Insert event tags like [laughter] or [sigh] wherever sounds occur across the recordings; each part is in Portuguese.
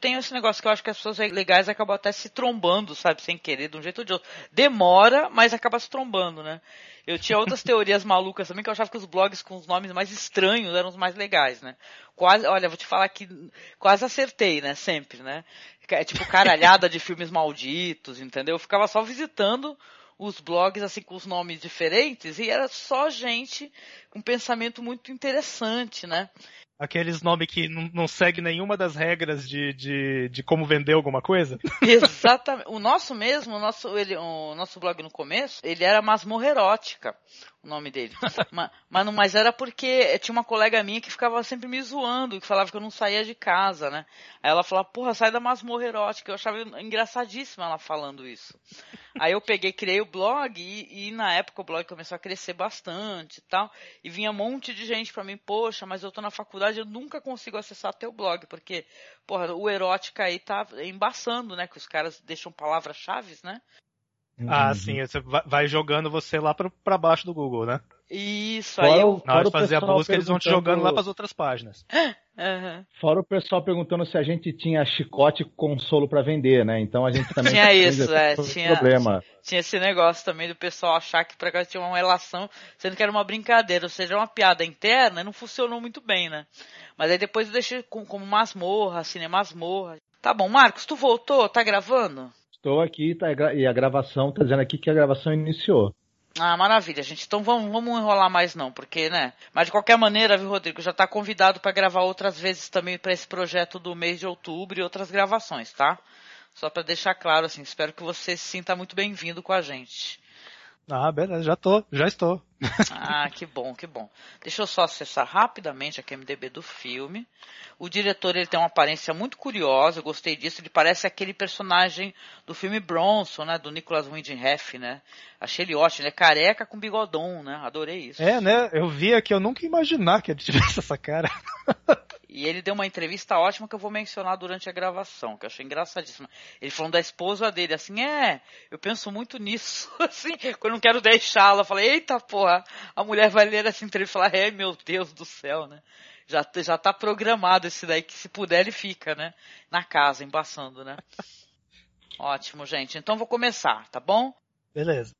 tem esse negócio que eu acho que as pessoas legais acabam até se trombando, sabe, sem querer, de um jeito ou de outro. Demora, mas acaba se trombando, né? Eu tinha outras teorias [laughs] malucas também, que eu achava que os blogs com os nomes mais estranhos eram os mais legais, né? Quase, olha, vou te falar que quase acertei, né? Sempre, né? É tipo caralhada de filmes malditos, entendeu? Eu ficava só visitando os blogs assim com os nomes diferentes e era só gente com pensamento muito interessante, né? Aqueles nomes que não, não segue nenhuma das regras de, de, de como vender alguma coisa? [laughs] Exatamente. O nosso mesmo, o nosso, ele, o nosso blog no começo, ele era masmorra erótica o nome dele. [laughs] mas, mas, não, mas era porque tinha uma colega minha que ficava sempre me zoando, que falava que eu não saía de casa, né? Aí ela falava, porra, sai da masmorra erótica. Eu achava engraçadíssima ela falando isso. Aí eu peguei, criei o blog e, e, na época o blog começou a crescer bastante e tal. E vinha um monte de gente pra mim, poxa, mas eu tô na faculdade, eu nunca consigo acessar teu blog, porque, porra, o erótica aí tá embaçando, né? Que os caras deixam palavras-chave, né? Ah, uhum. sim, você vai jogando você lá para baixo do Google, né? Isso, aí eu... Na hora de fazer a busca, eles vão te jogando lá para as outras páginas. [gasps] Uhum. Fora o pessoal perguntando se a gente tinha chicote consolo para vender, né? Então a gente também tinha isso, é, tinha, problema. tinha esse negócio também do pessoal achar que para cá tinha uma relação, sendo que era uma brincadeira, ou seja, uma piada interna, e não funcionou muito bem, né? Mas aí depois eu deixei como, como masmorra, cinema masmorra. Tá bom, Marcos, tu voltou? Tá gravando? Estou aqui tá, e a gravação está dizendo aqui que a gravação iniciou. Ah, maravilha, gente. Então vamos, vamos enrolar mais não, porque, né? Mas de qualquer maneira, viu, Rodrigo, já está convidado para gravar outras vezes também para esse projeto do mês de outubro e outras gravações, tá? Só para deixar claro, assim, espero que você se sinta muito bem-vindo com a gente. Ah, beleza, já tô, já estou. ah, que bom, que bom. Deixa eu só acessar rapidamente a MDB do filme. O diretor ele tem uma aparência muito curiosa, eu gostei disso. Ele parece aquele personagem do filme Bronson, né, do Nicholas Winding Refn, né? Achei ele ótimo, ele é careca com bigodão, né? Adorei isso. É, né? Eu vi aqui, eu nunca ia imaginar que ele tivesse essa cara. [laughs] E ele deu uma entrevista ótima que eu vou mencionar durante a gravação, que eu achei engraçadíssima. Ele falando da esposa dele, assim, é, eu penso muito nisso, [laughs] assim, quando eu não quero deixá-la, eu falei, eita porra, a mulher vai ler essa entrevista e falar, é, meu Deus do céu, né? Já, já tá programado esse daí, que se puder ele fica, né? Na casa, embaçando, né? [laughs] Ótimo, gente. Então vou começar, tá bom? Beleza.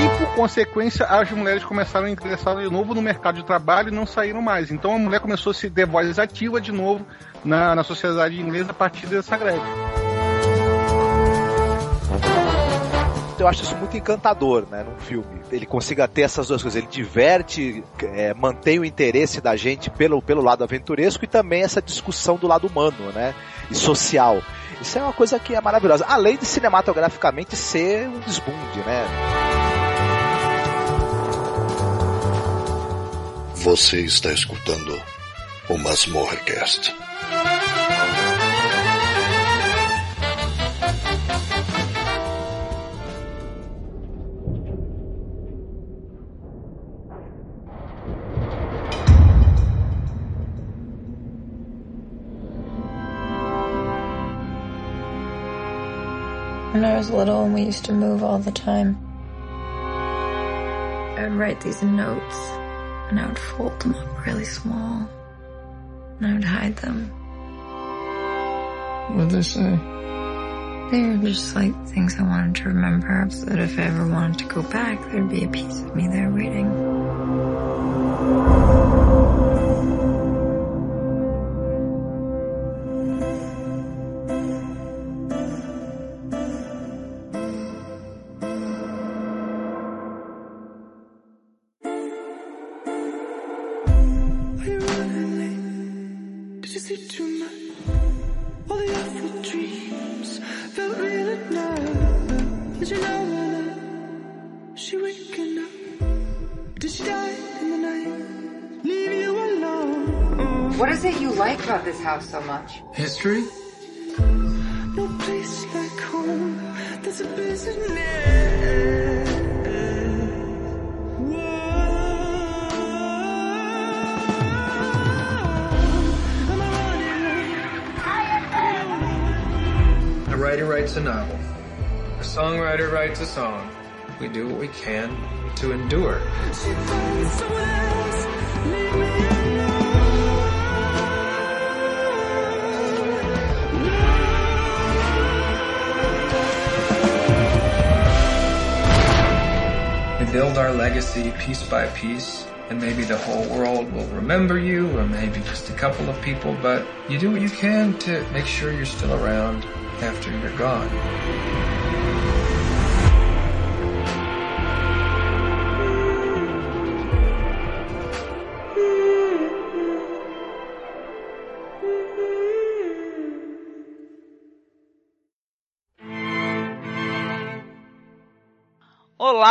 E por consequência, as mulheres começaram a ingressar de novo no mercado de trabalho e não saíram mais. Então a mulher começou a se ter voz ativa de novo na, na sociedade inglesa a partir dessa greve. eu acho isso muito encantador, né, num filme. Ele consiga ter essas duas coisas. Ele diverte, é, mantém o interesse da gente pelo, pelo lado aventuresco e também essa discussão do lado humano, né, e social. Isso é uma coisa que é maravilhosa. Além de cinematograficamente ser um desbunde, né. Você está escutando o Masmorrecast. When I was little and we used to move all the time, I would write these notes and I would fold them up really small and I would hide them. What'd they say? They were just like things I wanted to remember so that if I ever wanted to go back, there'd be a piece of me there waiting. This so much? History? No place like home. There's a A writer writes a novel. A songwriter writes a song. We do what we can to endure. Build our legacy piece by piece, and maybe the whole world will remember you, or maybe just a couple of people, but you do what you can to make sure you're still around after you're gone.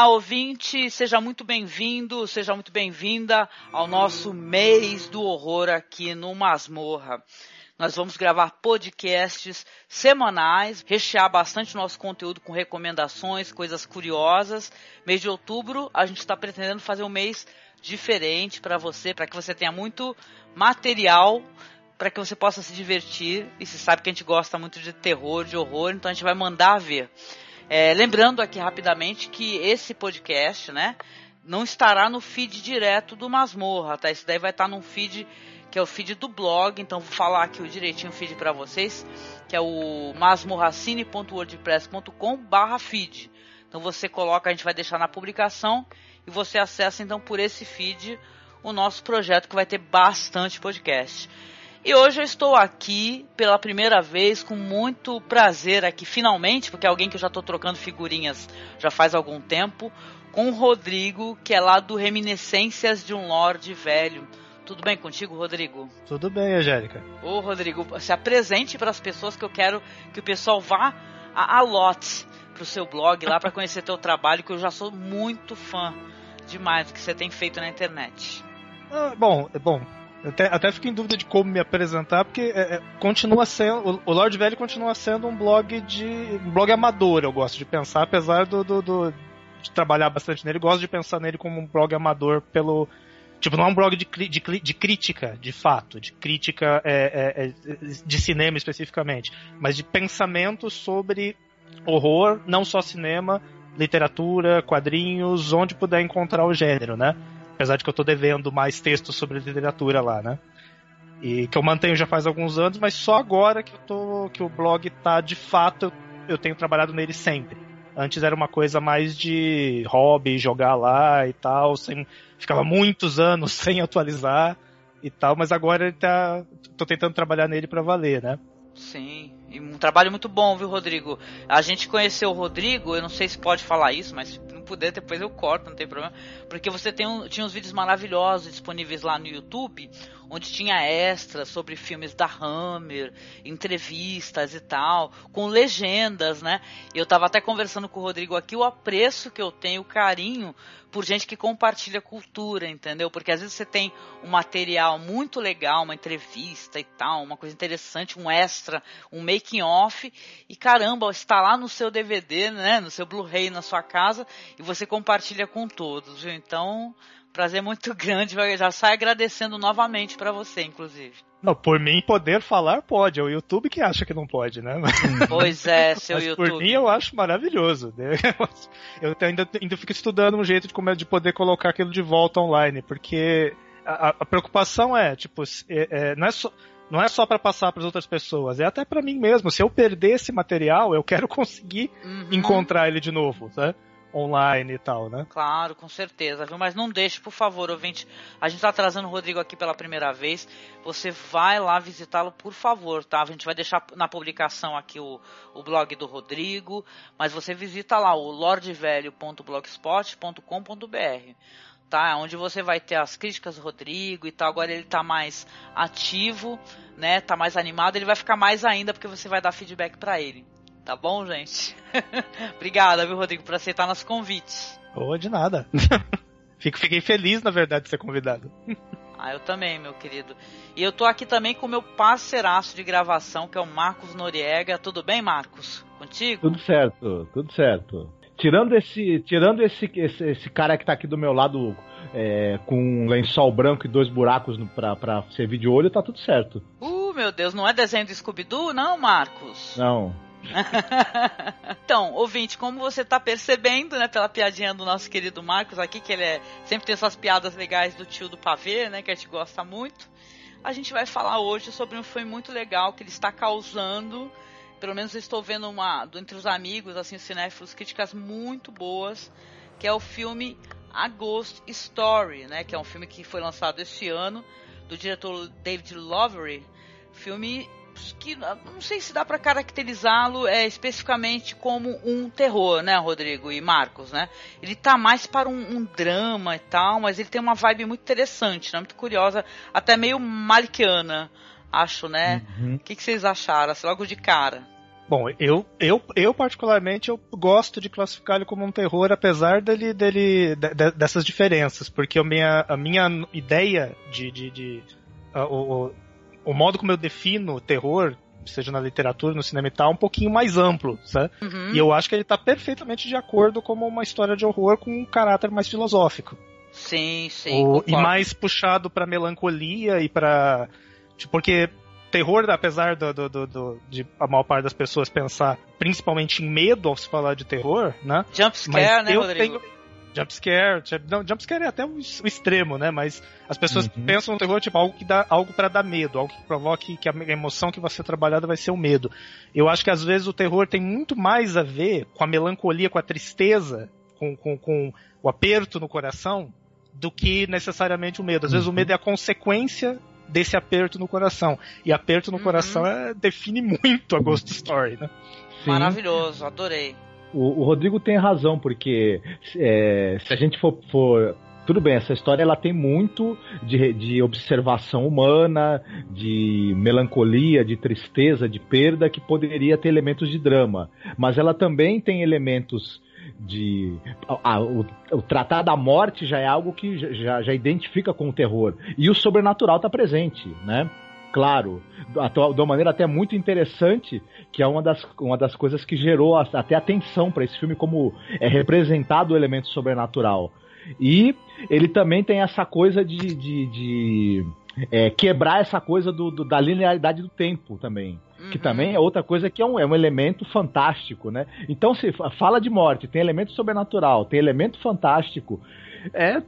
Ouvinte, seja muito bem-vindo, seja muito bem-vinda ao nosso mês do horror aqui no Masmorra. Nós vamos gravar podcasts semanais, rechear bastante nosso conteúdo com recomendações, coisas curiosas. Mês de outubro, a gente está pretendendo fazer um mês diferente para você, para que você tenha muito material para que você possa se divertir. E se sabe que a gente gosta muito de terror, de horror, então a gente vai mandar ver. É, lembrando aqui rapidamente que esse podcast, né, não estará no feed direto do Masmorra, tá? Esse daí vai estar num feed que é o feed do blog, então vou falar aqui o direitinho o feed para vocês, que é o masmorracine.wordpress.com/feed. Então você coloca, a gente vai deixar na publicação e você acessa então por esse feed o nosso projeto que vai ter bastante podcast. E hoje eu estou aqui pela primeira vez com muito prazer aqui, finalmente, porque é alguém que eu já estou trocando figurinhas já faz algum tempo, com o Rodrigo, que é lá do Reminiscências de um Lorde Velho. Tudo bem contigo, Rodrigo? Tudo bem, Angélica. Ô, Rodrigo, se apresente para as pessoas que eu quero que o pessoal vá a, a lote pro seu blog lá para conhecer teu trabalho, que eu já sou muito fã demais do que você tem feito na internet. Ah, bom, é bom. Eu até, até fico em dúvida de como me apresentar, porque é, é, continua sendo. O, o Lord Velho continua sendo um blog de. um blog amador, eu gosto de pensar, apesar do, do, do de trabalhar bastante nele, gosto de pensar nele como um blog amador pelo. Tipo, não é um blog de, de, de crítica, de fato, de crítica é, é, de cinema especificamente, mas de pensamento sobre horror, não só cinema, literatura, quadrinhos, onde puder encontrar o gênero, né? Apesar de que eu tô devendo mais textos sobre literatura lá, né? E que eu mantenho já faz alguns anos, mas só agora que eu tô que o blog tá de fato eu, eu tenho trabalhado nele sempre. Antes era uma coisa mais de hobby, jogar lá e tal, sem, ficava muitos anos [laughs] sem atualizar e tal, mas agora ele tá tô tentando trabalhar nele para valer, né? Sim, e um trabalho muito bom, viu, Rodrigo? A gente conheceu o Rodrigo, eu não sei se pode falar isso, mas se não puder, depois eu corto, não tem problema. Porque você tem um, tinha uns vídeos maravilhosos disponíveis lá no YouTube, onde tinha extras sobre filmes da Hammer, entrevistas e tal, com legendas, né? Eu tava até conversando com o Rodrigo aqui o apreço que eu tenho, o carinho por gente que compartilha cultura, entendeu? Porque às vezes você tem um material muito legal, uma entrevista e tal, uma coisa interessante, um extra, um making off, e caramba, está lá no seu DVD, né, no seu Blu-ray na sua casa, e você compartilha com todos, viu? Então, prazer muito [laughs] grande, já sai agradecendo novamente para você, inclusive. Não, por mim poder falar pode, é o YouTube que acha que não pode, né? [laughs] Pois é, seu Mas YouTube. Por mim eu acho maravilhoso. né? [laughs] Eu ainda, ainda fico estudando um jeito de, como é, de poder colocar aquilo de volta online, porque a, a preocupação é, tipo, é, é, não é só. Não é só para passar para as outras pessoas, é até para mim mesmo. Se eu perder esse material, eu quero conseguir Uhum. encontrar ele de novo, né? Online e tal, né? Claro, com certeza, viu? Mas não deixe, por favor, ouvinte. A gente tá trazendo o Rodrigo aqui pela primeira vez. Você vai lá visitá-lo, por favor, tá? A gente vai deixar na publicação aqui o, o blog do Rodrigo. Mas você visita lá o lordevelho.blogspot.com.br tá? Onde você vai ter as críticas do Rodrigo e tal. Agora ele tá mais ativo, né? Tá mais animado. Ele vai ficar mais ainda porque você vai dar feedback para ele. Tá bom, gente? [laughs] Obrigada, viu, Rodrigo, por aceitar nosso convite. Ou de nada. [laughs] Fico, fiquei feliz, na verdade, de ser convidado. Ah, eu também, meu querido. E eu tô aqui também com o meu parceiraço de gravação, que é o Marcos Noriega. Tudo bem, Marcos? Contigo? Tudo certo, tudo certo. Tirando esse, tirando esse, esse, esse cara que tá aqui do meu lado é, com um lençol branco e dois buracos no, pra, pra servir de olho, tá tudo certo. Uh, meu Deus, não é desenho do Scooby-Doo, não, Marcos? Não. [laughs] então, ouvinte, como você tá percebendo, né, pela piadinha do nosso querido Marcos aqui, que ele é, sempre tem essas piadas legais do tio do pavê, né, que a gente gosta muito, a gente vai falar hoje sobre um filme muito legal que ele está causando pelo menos eu estou vendo uma, entre os amigos, assim, os cinéfilos, críticas muito boas, que é o filme A Ghost Story, né? Que é um filme que foi lançado este ano, do diretor David Lowery. Filme que não sei se dá para caracterizá-lo é, especificamente como um terror, né, Rodrigo e Marcos, né? Ele tá mais para um, um drama e tal, mas ele tem uma vibe muito interessante, né? Muito curiosa, até meio malikiana acho, né? O uhum. que, que, vocês acharam, assim, logo de cara? Bom, eu, eu, eu particularmente eu gosto de classificar ele como um terror, apesar dele, dele de, dessas diferenças, porque a minha, a minha ideia de, de, de uh, o, o modo como eu defino terror, seja na literatura, no cinema e tal, é um pouquinho mais amplo, sabe? Uhum. E eu acho que ele está perfeitamente de acordo como uma história de horror com um caráter mais filosófico. Sim, sim. O, e mais puxado para melancolia e para Tipo, porque terror, apesar do, do, do, do, de a maior parte das pessoas pensar principalmente em medo ao se falar de terror, né? Jump scare, né, Rodrigo? Tenho... Jump scare, não, jump scare é até o, o extremo, né? Mas as pessoas uhum. pensam no terror tipo algo que dá algo para dar medo, algo que provoque que a emoção que vai ser trabalhada vai ser o medo. Eu acho que às vezes o terror tem muito mais a ver com a melancolia, com a tristeza, com, com, com o aperto no coração, do que necessariamente o medo. Às vezes o uhum. medo é a consequência desse aperto no coração. E aperto no uhum. coração é, define muito a Ghost Story, né? Sim. Maravilhoso, adorei. O, o, Rodrigo tem razão, porque é, se a gente for, for tudo bem, essa história ela tem muito de, de, observação humana, de melancolia, de tristeza, de perda, que poderia ter elementos de drama. Mas ela também tem elementos de a, o, o tratar da morte já é algo que já, já identifica com o terror e o sobrenatural está presente, né? Claro, de uma maneira até muito interessante, que é uma das, uma das coisas que gerou até atenção para esse filme, como é representado o elemento sobrenatural. E ele também tem essa coisa de, de, de é, quebrar essa coisa do, do, da linearidade do tempo também. Uhum. Que também é outra coisa que é um, é um elemento fantástico, né? Então, se fala de morte, tem elemento sobrenatural, tem elemento fantástico. É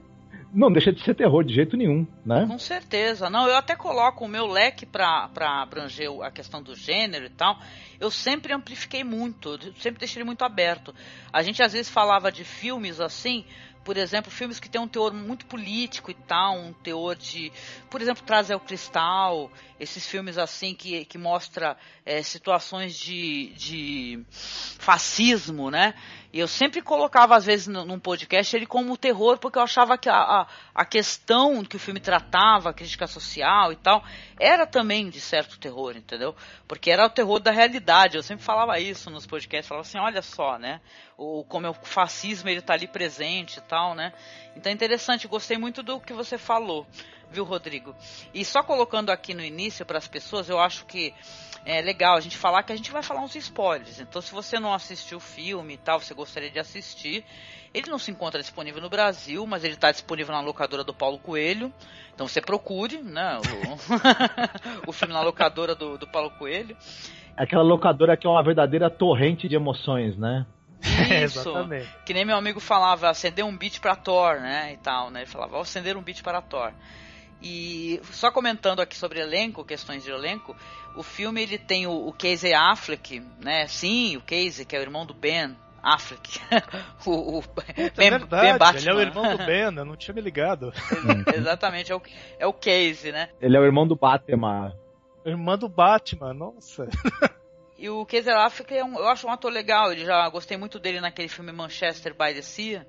não deixa de ser terror de jeito nenhum, né? Com certeza. Não, eu até coloco o meu leque para abranger a questão do gênero e tal. Eu sempre amplifiquei muito, sempre deixei muito aberto. A gente às vezes falava de filmes assim, por exemplo, filmes que têm um teor muito político e tal, um teor de, por exemplo, Trazer o Cristal, esses filmes assim que, que mostra é, situações de, de fascismo, né? E eu sempre colocava, às vezes, num podcast ele como terror, porque eu achava que a, a, a, questão que o filme tratava, a crítica social e tal, era também de certo terror, entendeu? Porque era o terror da realidade. Eu sempre falava isso nos podcasts, falava assim, olha só, né? O, como é o fascismo ele tá ali presente e tal, né? Então é interessante, gostei muito do que você falou, viu, Rodrigo? E só colocando aqui no início para as pessoas, eu acho que é legal a gente falar que a gente vai falar uns spoilers. Então, se você não assistiu o filme e tal, você gostaria de assistir, ele não se encontra disponível no Brasil, mas ele está disponível na locadora do Paulo Coelho. Então você procure, né? O, [laughs] o filme na locadora do, do Paulo Coelho. Aquela locadora que é uma verdadeira torrente de emoções, né? Isso, [laughs] Exatamente. que nem meu amigo falava, acender um beat para Thor, né, e tal, né, ele falava, vou acender um beat para Thor. E só comentando aqui sobre elenco, questões de elenco, o filme ele tem o, o Casey Affleck, né? Sim, o Casey, que é o irmão do Ben Affleck. [laughs] o, o é ben, verdade, ben ele é o irmão do Ben, eu não tinha me ligado. Exatamente, é o, é o Casey, né? Ele é o irmão do Batman. Irmão do Batman, nossa. E o Casey Affleck, é um, eu acho um ator legal, ele já gostei muito dele naquele filme Manchester by the Sea,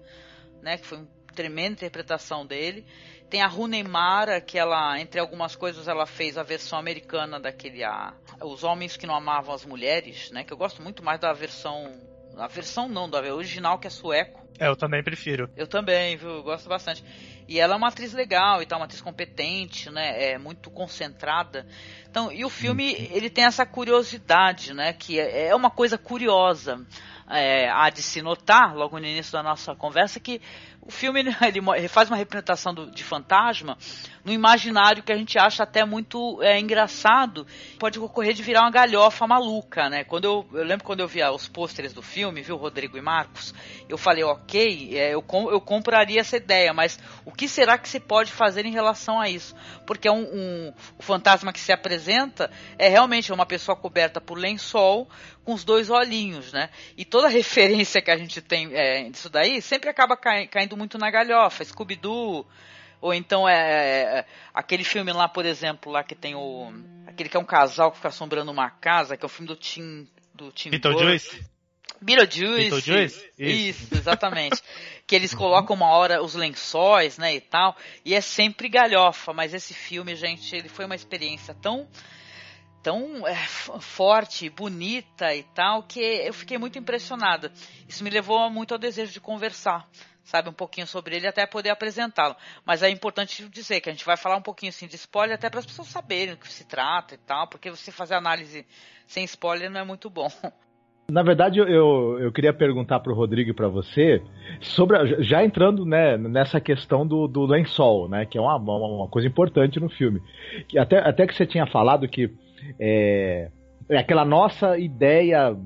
né? Que foi uma tremenda interpretação dele. Tem a Rooney Mara, que ela, entre algumas coisas, ela fez a versão americana daquele a, Os Homens que Não Amavam as Mulheres, né? Que eu gosto muito mais da versão. A versão não, da original que é sueco. É, eu também prefiro. Eu também, viu? Eu gosto bastante. E ela é uma atriz legal e tal, uma atriz competente, né? É muito concentrada. Então, e o filme, ele tem essa curiosidade, né? Que é é uma coisa curiosa. É, há de se notar, logo no início da nossa conversa, que o filme né, ele ele faz uma representação do- de fantasma no imaginário que a gente acha até muito é, engraçado. Pode ocorrer de virar uma galhofa maluca, né? Quando eu, eu lembro quando eu via os pôsteres do filme, viu, Rodrigo e Marcos, eu falei, ok, é, eu, com- eu compraria essa ideia, mas o que será que se pode fazer em relação a isso? Porque é um, um- o fantasma que se apresenta é realmente uma pessoa coberta por lençol com os dois olhinhos, né? E toda [laughs] referência que a gente tem é, disso daí sempre acaba cai- caindo muito na galhofa. Scooby-Doo, ou então é, é, aquele filme lá, por exemplo, lá que tem o. aquele que é um casal que fica assombrando uma casa, que é o filme do Tim. Do Tim. Beetlejuice? Beetlejuice. Beetlejuice? Isso, Isso. exatamente. [laughs] que eles colocam uma hora os lençóis, né, e tal, e é sempre galhofa, mas esse filme, gente, ele foi uma experiência tão tão é, forte, bonita e tal, que eu fiquei muito impressionada. Isso me levou muito ao desejo de conversar, sabe, um pouquinho sobre ele até poder apresentá-lo. Mas é importante dizer que a gente vai falar um pouquinho assim de spoiler até para as pessoas saberem do que se trata e tal, porque você fazer análise sem spoiler não é muito bom. Na verdade, eu- eu, queria perguntar pro Rodrigo e pra você sobre já entrando né, nessa questão do, do lençol, né, que é uma, uma, uma coisa importante no filme. Que até, até que você tinha falado que é, é aquela nossa ideia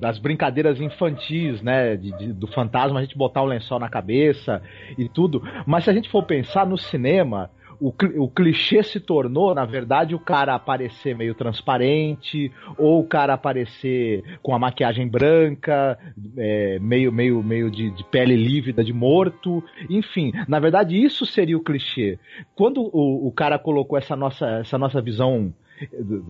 das brincadeiras infantis, né, de- de- do fantasma a gente botar o lençol na cabeça e tudo. Mas se a gente for pensar no cinema, o, o clichê se tornou, na verdade, o cara aparecer meio transparente, ou o cara aparecer com a maquiagem branca, é, meio, meio, meio de, de pele lívida de morto, enfim. Na verdade, isso seria o clichê. Quando o, o cara colocou essa nossa, essa nossa visão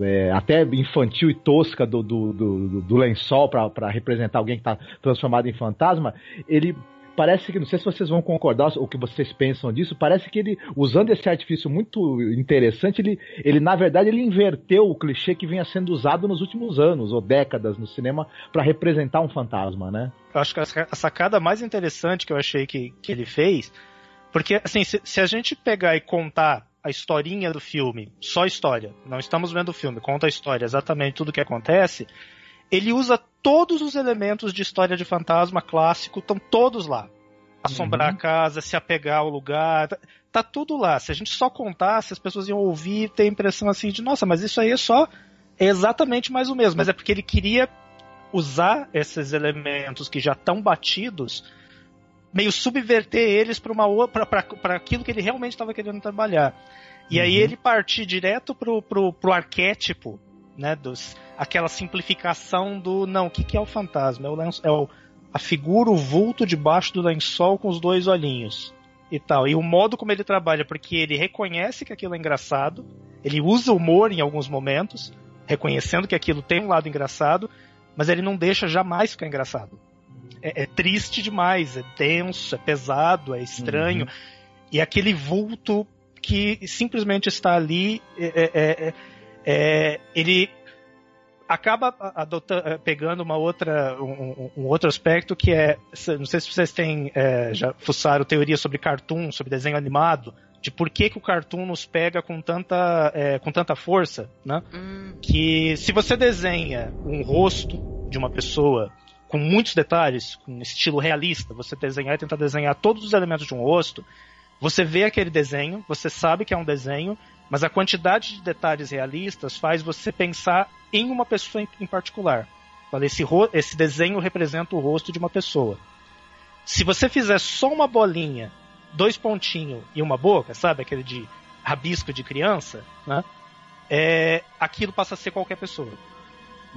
é, até infantil e tosca do, do, do, do lençol para representar alguém que está transformado em fantasma, ele parece que, não sei se vocês vão concordar o que vocês pensam disso, parece que ele, usando esse artifício muito interessante, ele, ele na verdade ele inverteu o clichê que vinha sendo usado nos últimos anos ou décadas no cinema para representar um fantasma, né? Eu acho que a sacada mais interessante que eu achei que, que ele fez, porque assim, se, se a gente pegar e contar a historinha do filme, só história, não estamos vendo o filme, conta a história, exatamente tudo o que acontece, ele usa todos os elementos de história de fantasma clássico, estão todos lá. Assombrar Uhum. a casa, se apegar ao lugar, tá, tá tudo lá. Se a gente só contasse, as pessoas iam ouvir e ter a impressão assim de, nossa, mas isso aí é só é exatamente mais o mesmo. Mas é porque ele queria usar esses elementos que já estão batidos, meio subverter eles para uma para aquilo que ele realmente estava querendo trabalhar. E aí Uhum. ele partir direto pro, pro, pro arquétipo, né, dos aquela simplificação do não, o que, que é o fantasma? É, o, é o, a figura, o vulto debaixo do lençol com os dois olhinhos e tal. E o modo como ele trabalha, porque ele reconhece que aquilo é engraçado, ele usa humor em alguns momentos, reconhecendo que aquilo tem um lado engraçado, mas ele não deixa jamais ficar engraçado. É, é triste demais, é denso, é pesado, é estranho. E aquele vulto que simplesmente está ali, é, é, é, é, ele acaba adotando, é, pegando uma outra, um, um- um outro aspecto que é, não sei se vocês têm é, já fuçaram teoria sobre cartoon, sobre desenho animado, de por que, que o cartoon nos pega com tanta, é, com tanta força, né? Hum, que se você desenha um rosto de uma pessoa com muitos detalhes, com estilo realista, você desenhar e tentar desenhar todos os elementos de um rosto, você vê aquele desenho, você sabe que é um desenho, mas a quantidade de detalhes realistas faz você pensar em uma pessoa em, particular. Esse, esse desenho representa o rosto de uma pessoa. Se você fizer só uma bolinha, dois pontinhos e uma boca, sabe? Aquele de rabisco de criança, né? É, aquilo passa a ser qualquer pessoa.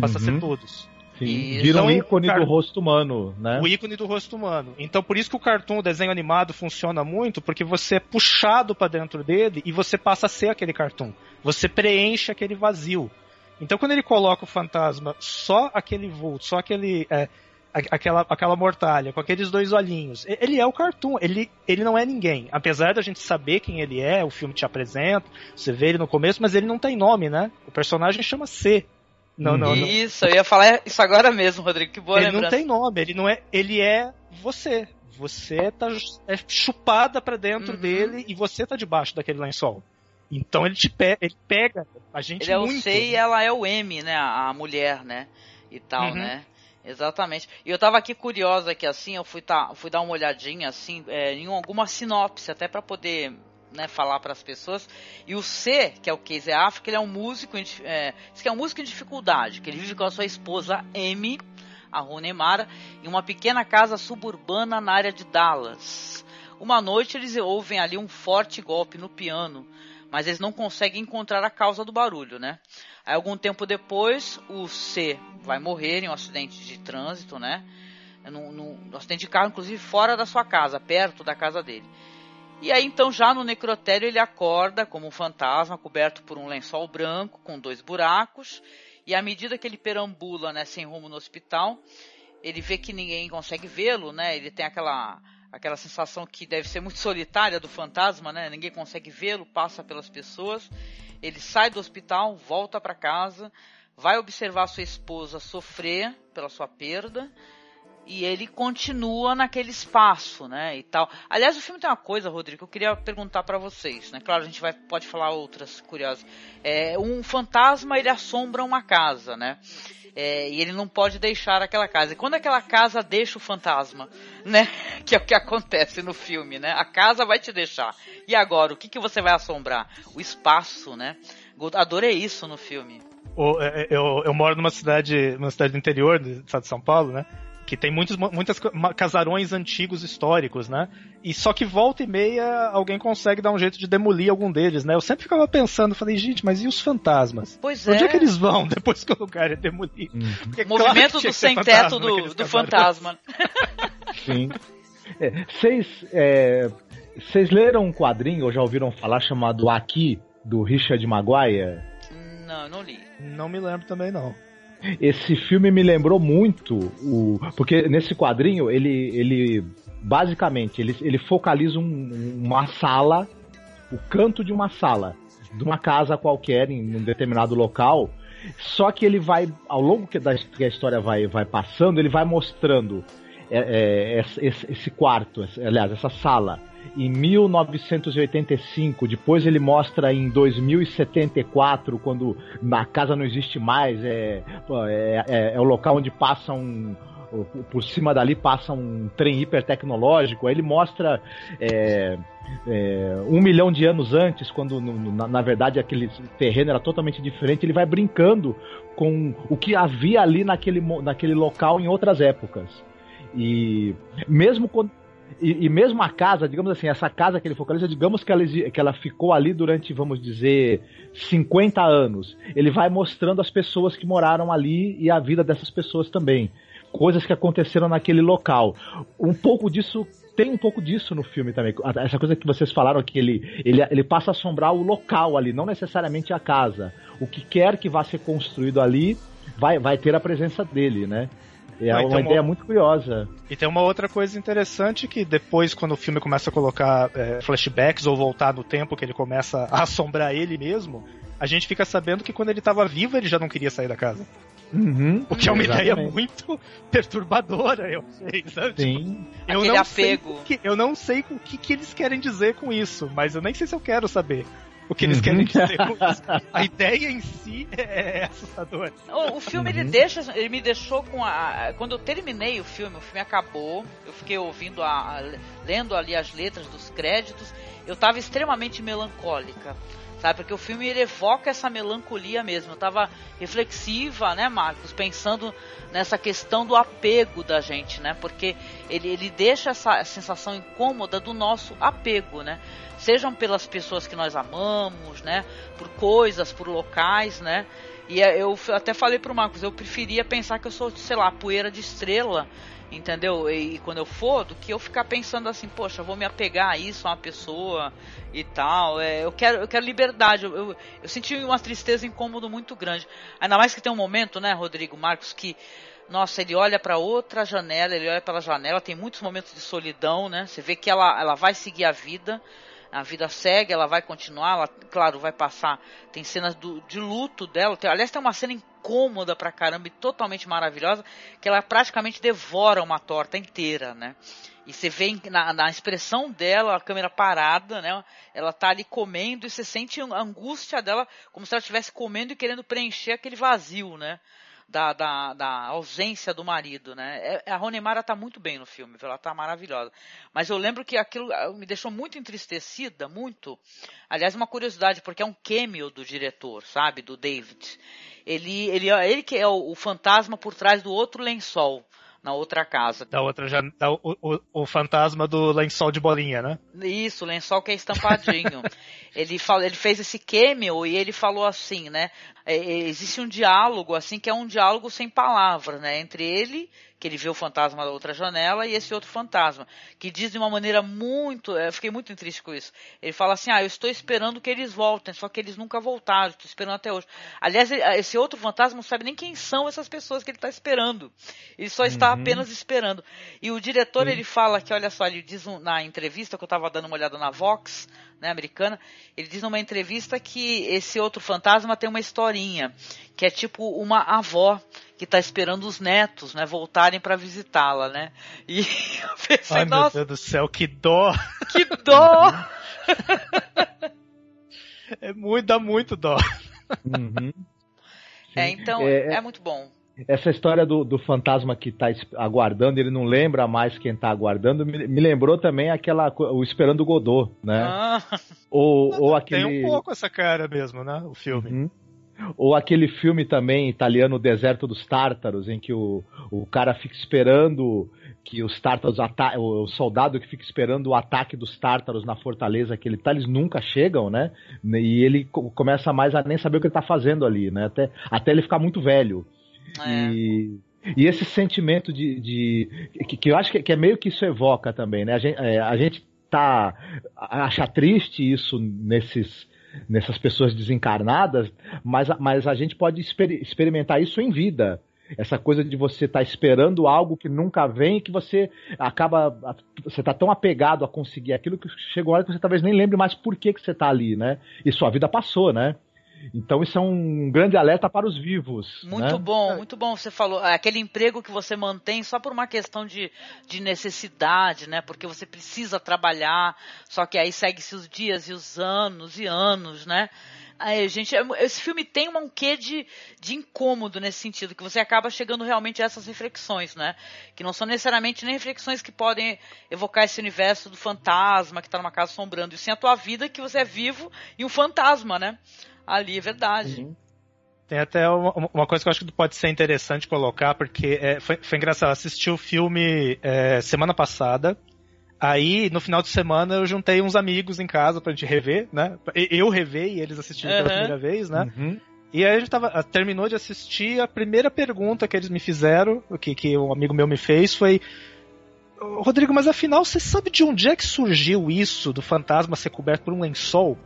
Passa a ser Uhum. todos. Sim, vira um ícone cara, do rosto humano, né? O ícone do rosto humano. Então por isso que o cartoon, o desenho animado funciona muito, porque você é puxado para dentro dele e você passa a ser aquele cartoon. Você preenche aquele vazio. Então quando ele coloca o fantasma só aquele vulto, só aquele é, aquela, aquela mortalha com aqueles dois olhinhos, ele é o cartoon, ele, ele não é ninguém. Apesar da gente saber quem ele é, o filme te apresenta, você vê ele no começo, mas ele não tem nome, né? O personagem chama C. Não, não, não. Isso, eu ia falar isso agora mesmo, Rodrigo, que boa ele não lembrança. tem nome, ele não é, ele é você. você tá é chupada pra dentro Uhum. dele e você tá debaixo daquele lençol. Então ele te pe ele pega a gente Ele é o muito. C e ela é o M, né? A, mulher, né? E tal, Uhum. né? Exatamente. E eu tava aqui curiosa que assim, eu fui, tá, fui dar uma olhadinha assim, é, em alguma sinopse, até pra poder né, falar para as pessoas. E o C, que é o Casey Affleck, ele é um músico, é, que é um músico em dificuldade, que ele vive com a sua esposa M, a Rooney Mara, em uma pequena casa suburbana na área de Dallas. Uma noite eles ouvem ali um forte golpe no piano, mas eles não conseguem encontrar a causa do barulho, né? Aí algum tempo depois, o C vai morrer em um acidente de trânsito, né? Num, num- num acidente de carro, inclusive fora da sua casa, perto da casa dele. E aí então já no necrotério ele acorda como um fantasma coberto por um lençol branco com dois buracos e à medida que ele perambula, né, sem rumo no hospital, ele vê que ninguém consegue vê-lo, né? Ele tem aquela aquela sensação que deve ser muito solitária do fantasma, né? Ninguém consegue vê-lo, passa pelas pessoas. Ele sai do hospital, volta para casa, vai observar sua esposa sofrer pela sua perda e ele continua naquele espaço, né, e tal. Aliás, o filme tem uma coisa, Rodrigo, que eu queria perguntar para vocês, né? Claro, a gente vai pode falar outras curiosas. É, um fantasma ele assombra uma casa, né? É, e ele não pode deixar aquela casa. E quando aquela casa deixa o fantasma, né? [laughs] Que é o que acontece no filme, né? A casa vai te deixar. E agora, o que, que você vai assombrar? O espaço, né? Adorei isso no filme. O- é, Eu, eu moro numa cidade, numa cidade do interior do estado de São Paulo, né? Que tem muitos, muitas casarões antigos históricos, né? E só que volta e meia alguém consegue dar um jeito de demolir algum deles, né? Eu sempre ficava pensando, falei, gente, mas e os fantasmas? Pois Onde é. é que eles vão [laughs] depois que o lugar é demolido? Porque claro Movimento tinha do que ter sem fantasma teto do, do fantasma. Sim. É, Vocês é, vocês leram um quadrinho ou já ouviram falar chamado Aqui, do Richard Maguire? Não, não li. Não me lembro também, não. Esse filme me lembrou muito o porque nesse quadrinho ele ele basicamente ele, ele focaliza um- uma sala, o canto de uma sala de uma casa qualquer em um determinado local. Só que ele vai ao longo que, a história vai vai passando, ele vai mostrando é, é, esse- esse, quarto, aliás, essa sala em 1985, depois ele mostra em 2074, quando a casa não existe mais, é, é, é, é o local onde passa um. Por cima dali passa um trem hipertecnológico, aí ele mostra é, é, um milhão de anos antes, quando na, na verdade aquele terreno era totalmente diferente, ele vai brincando com o que havia ali naquele, naquele local em outras épocas. E mesmo quando. E, e mesmo a casa, digamos assim, essa casa que ele focaliza, digamos que ela, que ela ficou ali durante, vamos dizer, 50 anos. Ele vai mostrando as pessoas que moraram ali e a vida dessas pessoas também. Coisas que aconteceram naquele local. Um pouco disso. Tem um pouco disso no filme também. Essa coisa que vocês falaram que ele, ele, ele passa a assombrar o local ali, não necessariamente a casa. O que quer que vá ser construído ali vai, vai ter a presença dele, né? É Ah, uma então, ideia ó, muito curiosa. E tem uma outra coisa interessante que depois, quando o filme começa a colocar é, flashbacks ou voltar no tempo que ele começa a [laughs] assombrar ele mesmo, a gente fica sabendo que quando ele estava vivo ele já não queria sair da casa. Uhum, O que é uma ideia exatamente. muito [laughs] perturbadora, eu sei, sabe? Sim. Eu Aquele não apego. Sei o que, eu não sei o que, que eles querem dizer com isso, mas eu nem sei se eu quero saber o que eles Uhum. querem dizer com isso. [laughs] A ideia em si é, é assustadora. O, o filme ele Uhum. deixa, ele me deixou com a. Quando eu terminei o filme, o filme acabou, eu fiquei ouvindo a, a- lendo ali as letras dos créditos, eu tava extremamente melancólica. Sabe, porque o filme ele evoca essa melancolia mesmo. Eu tava reflexiva, né, Marcos, pensando nessa questão do apego da gente, né? Porque ele, ele deixa essa sensação incômoda do nosso apego, né? Sejam pelas pessoas que nós amamos, né? Por coisas, por locais, né? E é, eu até falei pro Marcos, eu preferia pensar que eu sou, sei lá, poeira de estrela, entendeu? E, e quando eu for, do que eu ficar pensando assim, poxa, vou me apegar a isso, a uma pessoa e tal. É, eu quero, eu quero liberdade. Eu, eu, eu senti uma tristeza incômodo muito grande. Ainda mais que tem um momento, né, Rodrigo Marcos, que nossa, ele olha para outra janela, ele olha pela janela, tem muitos momentos de solidão, né? Você vê que ela, ela vai seguir a vida, A vida segue, ela vai continuar, ela, claro, vai passar. Tem cenas do, de luto dela. Tem, aliás, tem uma cena incômoda pra caramba e totalmente maravilhosa, que ela praticamente devora uma torta inteira, né? E você vê na, na, expressão dela, a câmera parada, né? Ela tá ali comendo e você sente a angústia dela como se ela estivesse comendo e querendo preencher aquele vazio, né? Da, da, da ausência do marido, né? É, a Rony Mara tá muito bem no filme, ela tá maravilhosa. Mas eu lembro que aquilo ah, me deixou muito entristecida, muito. Aliás, uma curiosidade, porque é um cameo do diretor, sabe? Do David. Ele, ele, ele que é o, o fantasma por trás do outro lençol na outra casa. Da outra já. Da, o, o, o, fantasma do lençol de bolinha, né? Isso, o lençol que é estampadinho. [laughs] ele, fala, ele fez esse cameo e ele falou assim, né? É, é, existe um diálogo, assim, que é um diálogo sem palavras, né? Entre ele que ele vê o fantasma da outra janela e esse outro fantasma, que diz de uma maneira muito, eu fiquei muito triste com isso. Ele fala assim: "Ah, eu estou esperando que eles voltem, só que eles nunca voltaram, estou esperando até hoje". Aliás, esse outro fantasma não sabe nem quem são essas pessoas que ele está esperando. Ele só está uhum. apenas esperando. E o diretor, uhum. ele fala que, olha só, ele diz na entrevista que eu estava dando uma olhada na Vox, né, americana, ele diz numa entrevista que esse outro fantasma tem uma historinha, que é tipo uma avó que está esperando os netos, né, voltarem para visitá-la, né? E [laughs] eu pensei, Ai, nossa, meu Deus do céu, que dó! Que dó! [laughs] é muito, dá muito dó. Uhum. É, então, é, é, é muito bom. Essa história do, do fantasma que está aguardando, ele não lembra mais quem está aguardando, me, me, lembrou também aquela o Esperando Godot, né? Ah. Ou, ou aquele... Tem um pouco essa cara mesmo, né? O filme. Uhum. Ou aquele filme também italiano, O Deserto dos Tártaros, em que o, o cara fica esperando que os tártaros o soldado que fica esperando o ataque dos tártaros na fortaleza que ele tá, eles nunca chegam, né? E ele começa mais a nem saber o que ele tá fazendo ali, né? Até, até ele ficar muito velho. É. E, e esse sentimento de. de que, que eu acho que, que, é meio que isso evoca também, né? A gente, é, a gente tá. acha triste isso nesses nessas pessoas desencarnadas, mas, mas a gente pode exper experimentar isso em vida. Essa coisa de você estar tá esperando algo que nunca vem e que você acaba. Você está tão apegado a conseguir aquilo que chegou a hora que você talvez nem lembre mais por que, que você está ali, né? E sua vida passou, né? Então isso é um grande alerta para os vivos. Muito né? bom, muito bom. Você falou é aquele emprego que você mantém só por uma questão de, de necessidade, né? Porque você precisa trabalhar, só que aí segue-se os dias e os anos e anos, né? Aí, gente, é, esse filme tem um quê de, de incômodo nesse sentido, que você acaba chegando realmente a essas reflexões, né? Que não são necessariamente nem reflexões que podem evocar esse universo do fantasma que está numa casa assombrando, e sim a tua vida que você é vivo e um fantasma, né? Ali, é verdade. Uhum. Tem até uma, uma, coisa que eu acho que pode ser interessante colocar, porque é, foi, foi engraçado. Assisti o filme é, semana passada. Aí, no final de semana, eu juntei uns amigos em casa pra gente rever, né? Eu rever e eles assistindo uhum. pela primeira vez, né? Uhum. E aí a gente tava, terminou de assistir, a primeira pergunta que eles me fizeram, que, que um amigo meu me fez, foi Rodrigo, mas afinal, você sabe de onde é que surgiu isso do fantasma ser coberto por um lençol?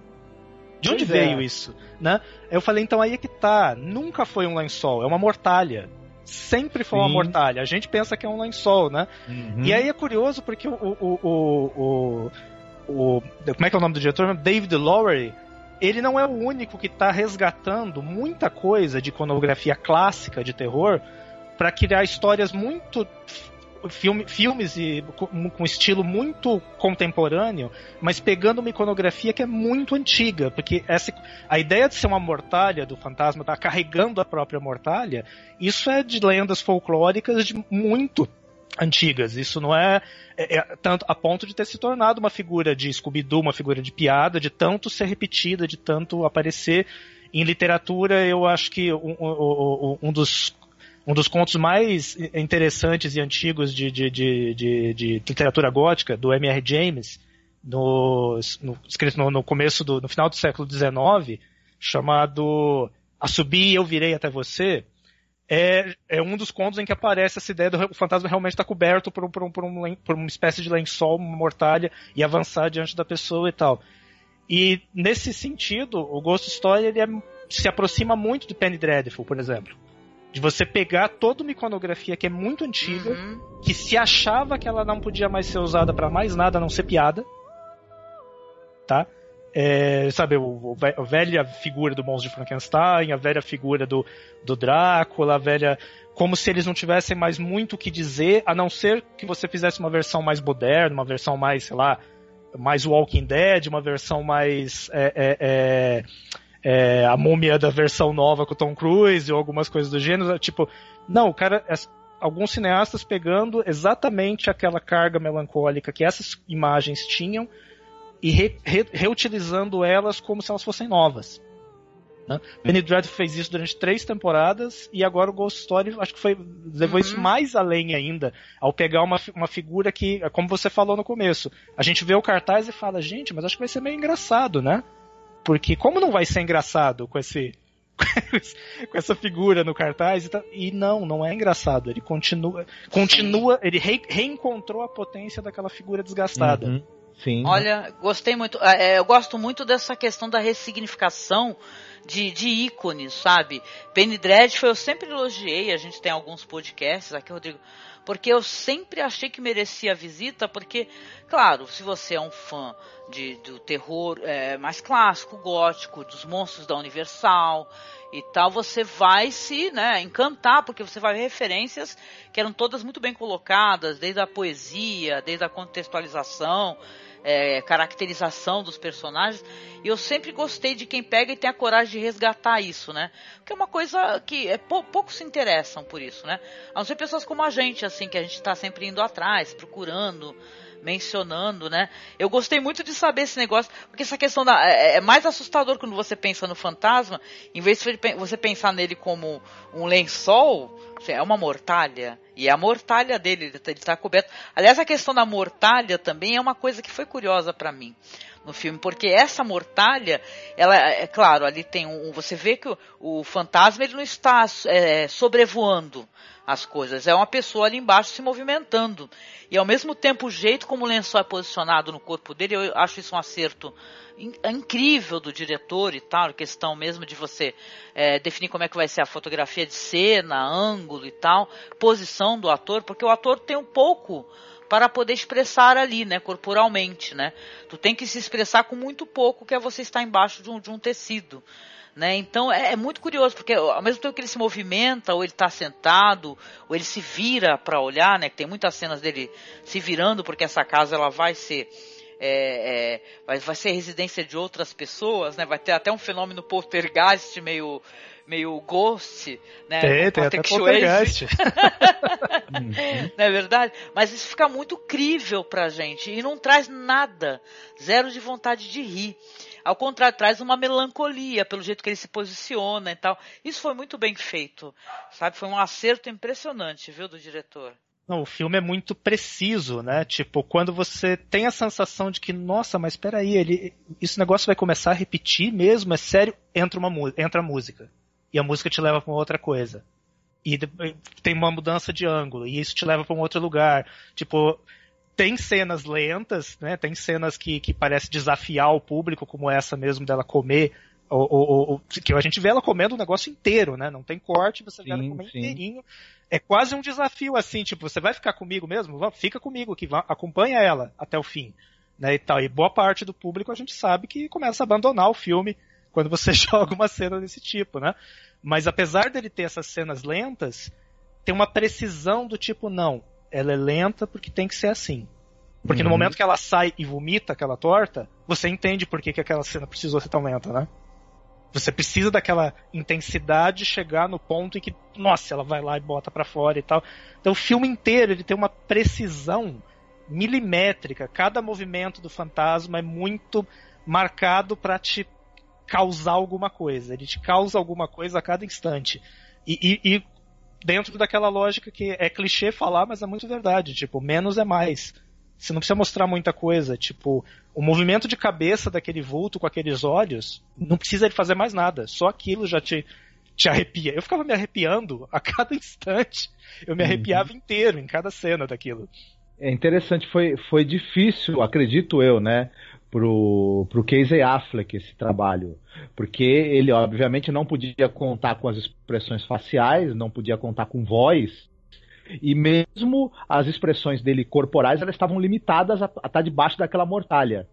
De onde pois veio é. isso? Né? Eu falei, então aí é que tá. Nunca foi um lençol, é uma mortalha. Sempre foi Sim. uma mortalha. A gente pensa que é um lençol, né? Uhum. E aí é curioso porque o, o, o, o, Como é que é o nome do diretor? David Lowery. Ele não é o único que está resgatando muita coisa de iconografia clássica de terror para criar histórias muito filme, filmes e, com, com estilo muito contemporâneo, mas pegando uma iconografia que é muito antiga, porque essa, a ideia de ser uma mortalha do fantasma, tá carregando a própria mortalha, isso é de lendas folclóricas de muito antigas. Isso não é, é, é, tanto a ponto de ter se tornado uma figura de Scooby-Doo, uma figura de piada, de tanto ser repetida, de tanto aparecer. Em literatura, eu acho que um, um, um dos um dos contos mais interessantes e antigos de, de, de, de, de literatura gótica, do M.R. James, no, no, escrito no, no, começo do, no final do século XIX, chamado A Subir e Eu Virei Até Você, é, é um dos contos em que aparece essa ideia do fantasma realmente estar coberto por, por, por, um, por uma espécie de lençol, uma mortalha, e avançar diante da pessoa e tal. E nesse sentido, o Ghost Story ele é, se aproxima muito de Penny Dreadful, por exemplo de você pegar toda uma iconografia que é muito antiga, uhum. que se achava que ela não podia mais ser usada para mais nada a não ser piada, tá? É, sabe, o, a velha figura do monstro de Frankenstein, a velha figura do, do Drácula, a velha. Como se eles não tivessem mais muito o que dizer, a não ser que você fizesse uma versão mais moderna, uma versão mais, sei lá, mais Walking Dead, uma versão mais. É, é, é, a múmia da versão nova com o Tom Cruise ou algumas coisas do gênero. Tipo, não, o cara. É, alguns cineastas pegando exatamente aquela carga melancólica que essas imagens tinham e re, re, reutilizando elas como se elas fossem novas. Né? Penny Dreadful fez isso durante três temporadas e agora o Ghost Story acho que foi levou uhum. isso mais além ainda ao pegar uma, uma figura que, como você falou no começo, a gente vê o cartaz e fala, gente, mas acho que vai ser meio engraçado, né? Porque como não vai ser engraçado com esse [laughs] com essa figura no cartaz e, tá, e não, não é engraçado. Ele continua, continua, ele re, reencontrou a potência daquela figura desgastada. Uhum. Sim. Olha, gostei muito. É, eu gosto muito dessa questão da ressignificação de, de ícones, sabe? Penny Dreadful eu sempre elogiei, a gente tem alguns podcasts aqui, Rodrigo, porque eu sempre achei que merecia a visita, porque, claro, se você é um fã de, do terror é, mais clássico, gótico, dos monstros da Universal e tal, você vai se né, encantar, porque você vai ver referências que eram todas muito bem colocadas, desde a poesia, desde a contextualização é, caracterização dos personagens. E eu sempre gostei de quem pega e tem a coragem de resgatar isso, né? Porque é uma coisa que é, pou, poucos se interessam por isso, né? A não ser pessoas como a gente, assim, que a gente está sempre indo atrás, procurando mencionando, né? Eu gostei muito de saber esse negócio, porque essa questão da, é, é, mais assustador quando você pensa no fantasma, em vez de você pensar nele como um lençol, é uma mortalha. E é a mortalha dele, ele está tá coberto. Aliás, a questão da mortalha também é uma coisa que foi curiosa para mim no filme, porque essa mortalha, ela é claro, ali tem um, você vê que o, o fantasma ele não está é, sobrevoando as coisas, é uma pessoa ali embaixo se movimentando. E ao mesmo tempo o jeito como o lençol é posicionado no corpo dele, eu acho isso um acerto é incrível do diretor e tal, questão mesmo de você é, definir como é que vai ser a fotografia de cena, ângulo e tal, posição do ator, porque o ator tem um pouco para poder expressar ali, né, corporalmente, né? Tu tem que se expressar com muito pouco, que é você estar embaixo de um, de um tecido. Né? Então é, é, muito curioso, porque ao mesmo tempo que ele se movimenta, ou ele está sentado, ou ele se vira para olhar, né? Tem muitas cenas dele se virando, porque essa casa ela vai ser é, é, vai, vai ser residência de outras pessoas, né? Vai ter até um fenômeno poltergeist meio meio ghost, né? Tem, tem até poltergeist. [laughs] não é verdade? Mas isso fica muito crível pra gente e não traz nada, zero de vontade de rir. Ao contrário, traz uma melancolia pelo jeito que ele se posiciona e tal. Isso foi muito bem feito, sabe? Foi um acerto impressionante, viu, do diretor. Não, o filme é muito preciso, né? Tipo, quando você tem a sensação de que, nossa, mas peraí, ele, esse negócio vai começar a repetir mesmo, é sério, entra, uma, entra a música. E a música te leva para outra coisa. E tem uma mudança de ângulo, e isso te leva para um outro lugar. Tipo, tem cenas lentas, né? Tem cenas que, que parece desafiar o público, como essa mesmo dela comer ou, ou, ou, que a gente vê ela comendo o negócio inteiro, né? Não tem corte, você vê ela comer sim. inteirinho. É quase um desafio assim, tipo, você vai ficar comigo mesmo? Fica comigo aqui, acompanha ela até o fim. Né, e, tal. e boa parte do público a gente sabe que começa a abandonar o filme quando você [laughs] joga uma cena desse tipo, né? Mas apesar dele ter essas cenas lentas, tem uma precisão do tipo, não, ela é lenta porque tem que ser assim. Porque uhum. no momento que ela sai e vomita aquela torta, você entende por que, que aquela cena precisou ser tão lenta, né? Você precisa daquela intensidade chegar no ponto em que, nossa, ela vai lá e bota para fora e tal. Então o filme inteiro ele tem uma precisão milimétrica. Cada movimento do fantasma é muito marcado para te causar alguma coisa. Ele te causa alguma coisa a cada instante. E, e, e, dentro daquela lógica que é clichê falar, mas é muito verdade. Tipo, menos é mais. Você não precisa mostrar muita coisa. Tipo, o movimento de cabeça daquele vulto com aqueles olhos, não precisa ele fazer mais nada. Só aquilo já te, te arrepia. Eu ficava me arrepiando a cada instante. Eu me arrepiava uhum. inteiro em cada cena daquilo. É interessante, foi, foi difícil, acredito eu, né? Pro, pro Casey Affleck esse trabalho. Porque ele, obviamente, não podia contar com as expressões faciais, não podia contar com voz, e mesmo as expressões dele corporais elas estavam limitadas a, a estar tá debaixo daquela mortalha.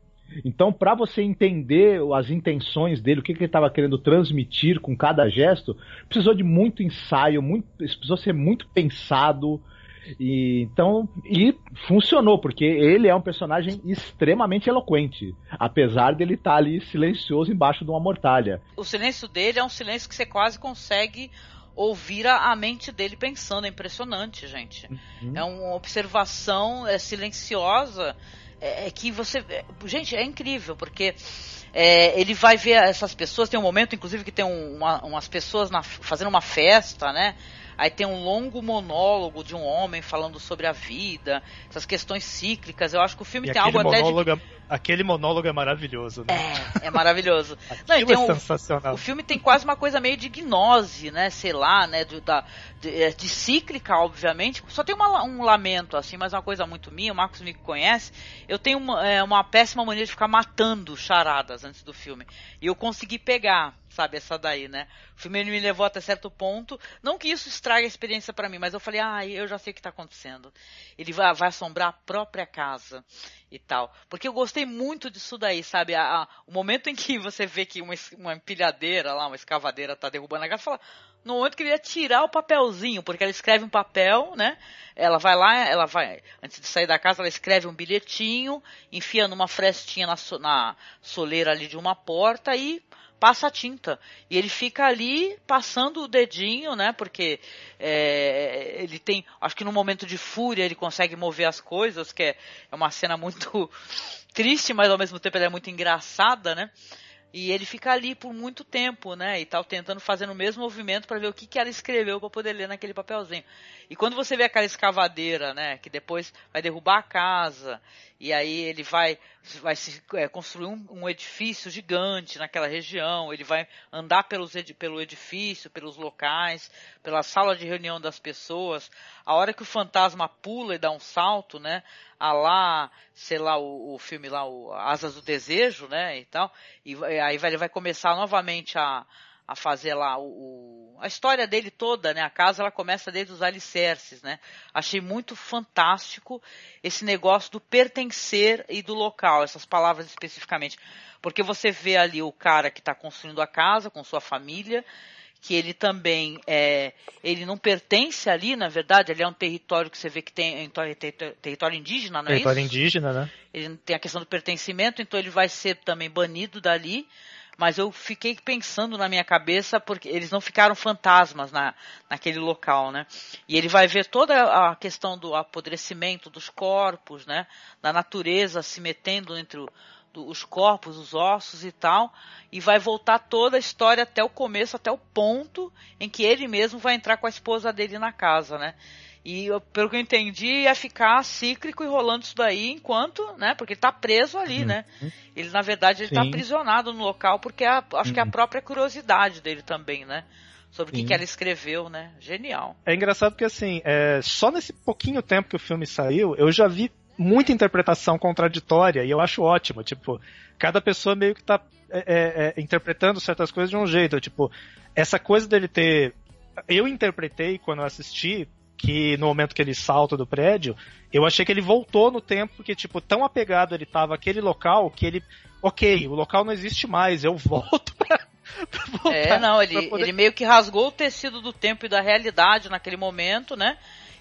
Então, para você entender as intenções dele, o que, que ele estava querendo transmitir com cada gesto, precisou de muito ensaio, muito, precisou ser muito pensado. E, então, e funcionou, porque ele é um personagem extremamente eloquente, apesar dele estar tá ali silencioso embaixo de uma mortalha. O silêncio dele é um silêncio que você quase consegue ouvir a, a mente dele pensando. É impressionante, gente. Uhum. É uma observação é, silenciosa é, é que você. É, gente, é incrível, porque é, ele vai ver essas pessoas. Tem um momento, inclusive, que tem um, uma, umas pessoas na, fazendo uma festa, né? Aí tem um longo monólogo de um homem falando sobre a vida, essas questões cíclicas. Eu acho que o filme e tem algo até de... É, aquele monólogo é maravilhoso, né? É, é maravilhoso. [laughs] Não, é um, sensacional. O filme tem quase uma coisa meio de gnose, né? Sei lá, né? De, da, de, é, de cíclica, obviamente. Só tem uma, um lamento, assim, mas uma coisa muito minha. O Marcos me conhece. Eu tenho uma, é, uma péssima mania de ficar matando charadas antes do filme. E eu consegui pegar sabe? Essa daí, né? O filme me levou até certo ponto. Não que isso estrague a experiência para mim, mas eu falei, ah, eu já sei o que tá acontecendo. Ele vai, vai assombrar a própria casa e tal. Porque eu gostei muito disso daí, sabe? A, a, o momento em que você vê que uma, uma empilhadeira lá, uma escavadeira tá derrubando a casa, fala, no momento que ele ia tirar o papelzinho, porque ela escreve um papel, né? Ela vai lá, ela vai, antes de sair da casa, ela escreve um bilhetinho, enfia numa frestinha na, na soleira ali de uma porta e passa tinta. E ele fica ali passando o dedinho, né? Porque é, ele tem. Acho que no momento de fúria ele consegue mover as coisas, que é, é uma cena muito [laughs] triste, mas ao mesmo tempo ela é muito engraçada, né? E ele fica ali por muito tempo, né? E tal, tentando fazer o mesmo movimento para ver o que, que ela escreveu para poder ler naquele papelzinho. E quando você vê aquela escavadeira, né? Que depois vai derrubar a casa, e aí ele vai, vai se, é, construir um, um, edifício gigante naquela região, ele vai andar pelos, pelo edifício, pelos locais, pela sala de reunião das pessoas. A hora que o fantasma pula e dá um salto, né? A lá, sei lá, o, o filme lá, o Asas do Desejo, né? E tal. E aí ele vai começar novamente a, a fazer lá o, o, a história dele toda, né? A casa ela começa desde os alicerces, né? Achei muito fantástico esse negócio do pertencer e do local, essas palavras especificamente, porque você vê ali o cara que está construindo a casa com sua família, que ele também é, ele não pertence ali, na verdade, ele é um território que você vê que tem território indígena, não é território isso? Território indígena, né? Ele tem a questão do pertencimento, então ele vai ser também banido dali mas eu fiquei pensando na minha cabeça porque eles não ficaram fantasmas na, naquele local, né? E ele vai ver toda a questão do apodrecimento dos corpos, né? Da natureza se metendo entre o, do, os corpos, os ossos e tal, e vai voltar toda a história até o começo, até o ponto em que ele mesmo vai entrar com a esposa dele na casa, né? E pelo que eu entendi, ia ficar cíclico e rolando isso daí enquanto, né? Porque ele tá preso ali, uhum. né? Ele, na verdade, ele tá Sim. tá aprisionado no local, porque é a, acho uhum. que é a uhum. própria curiosidade dele também, né? Sobre o que, que, ela escreveu, né? Genial. É engraçado porque, assim, é, só nesse pouquinho tempo que o filme saiu, eu já vi muita interpretação contraditória e eu acho ótimo. Tipo, cada pessoa meio que tá é, é, é interpretando certas coisas de um jeito. Tipo, essa coisa dele ter. Eu interpretei quando eu assisti que no momento que ele salta do prédio, eu achei que ele voltou no tempo, porque, tipo, tão apegado ele tava àquele local que ele. Ok, o local não existe mais, eu volto [laughs] pra. pra é, não, ele, poder... ele meio que rasgou o tecido do tempo e da realidade naquele momento, né?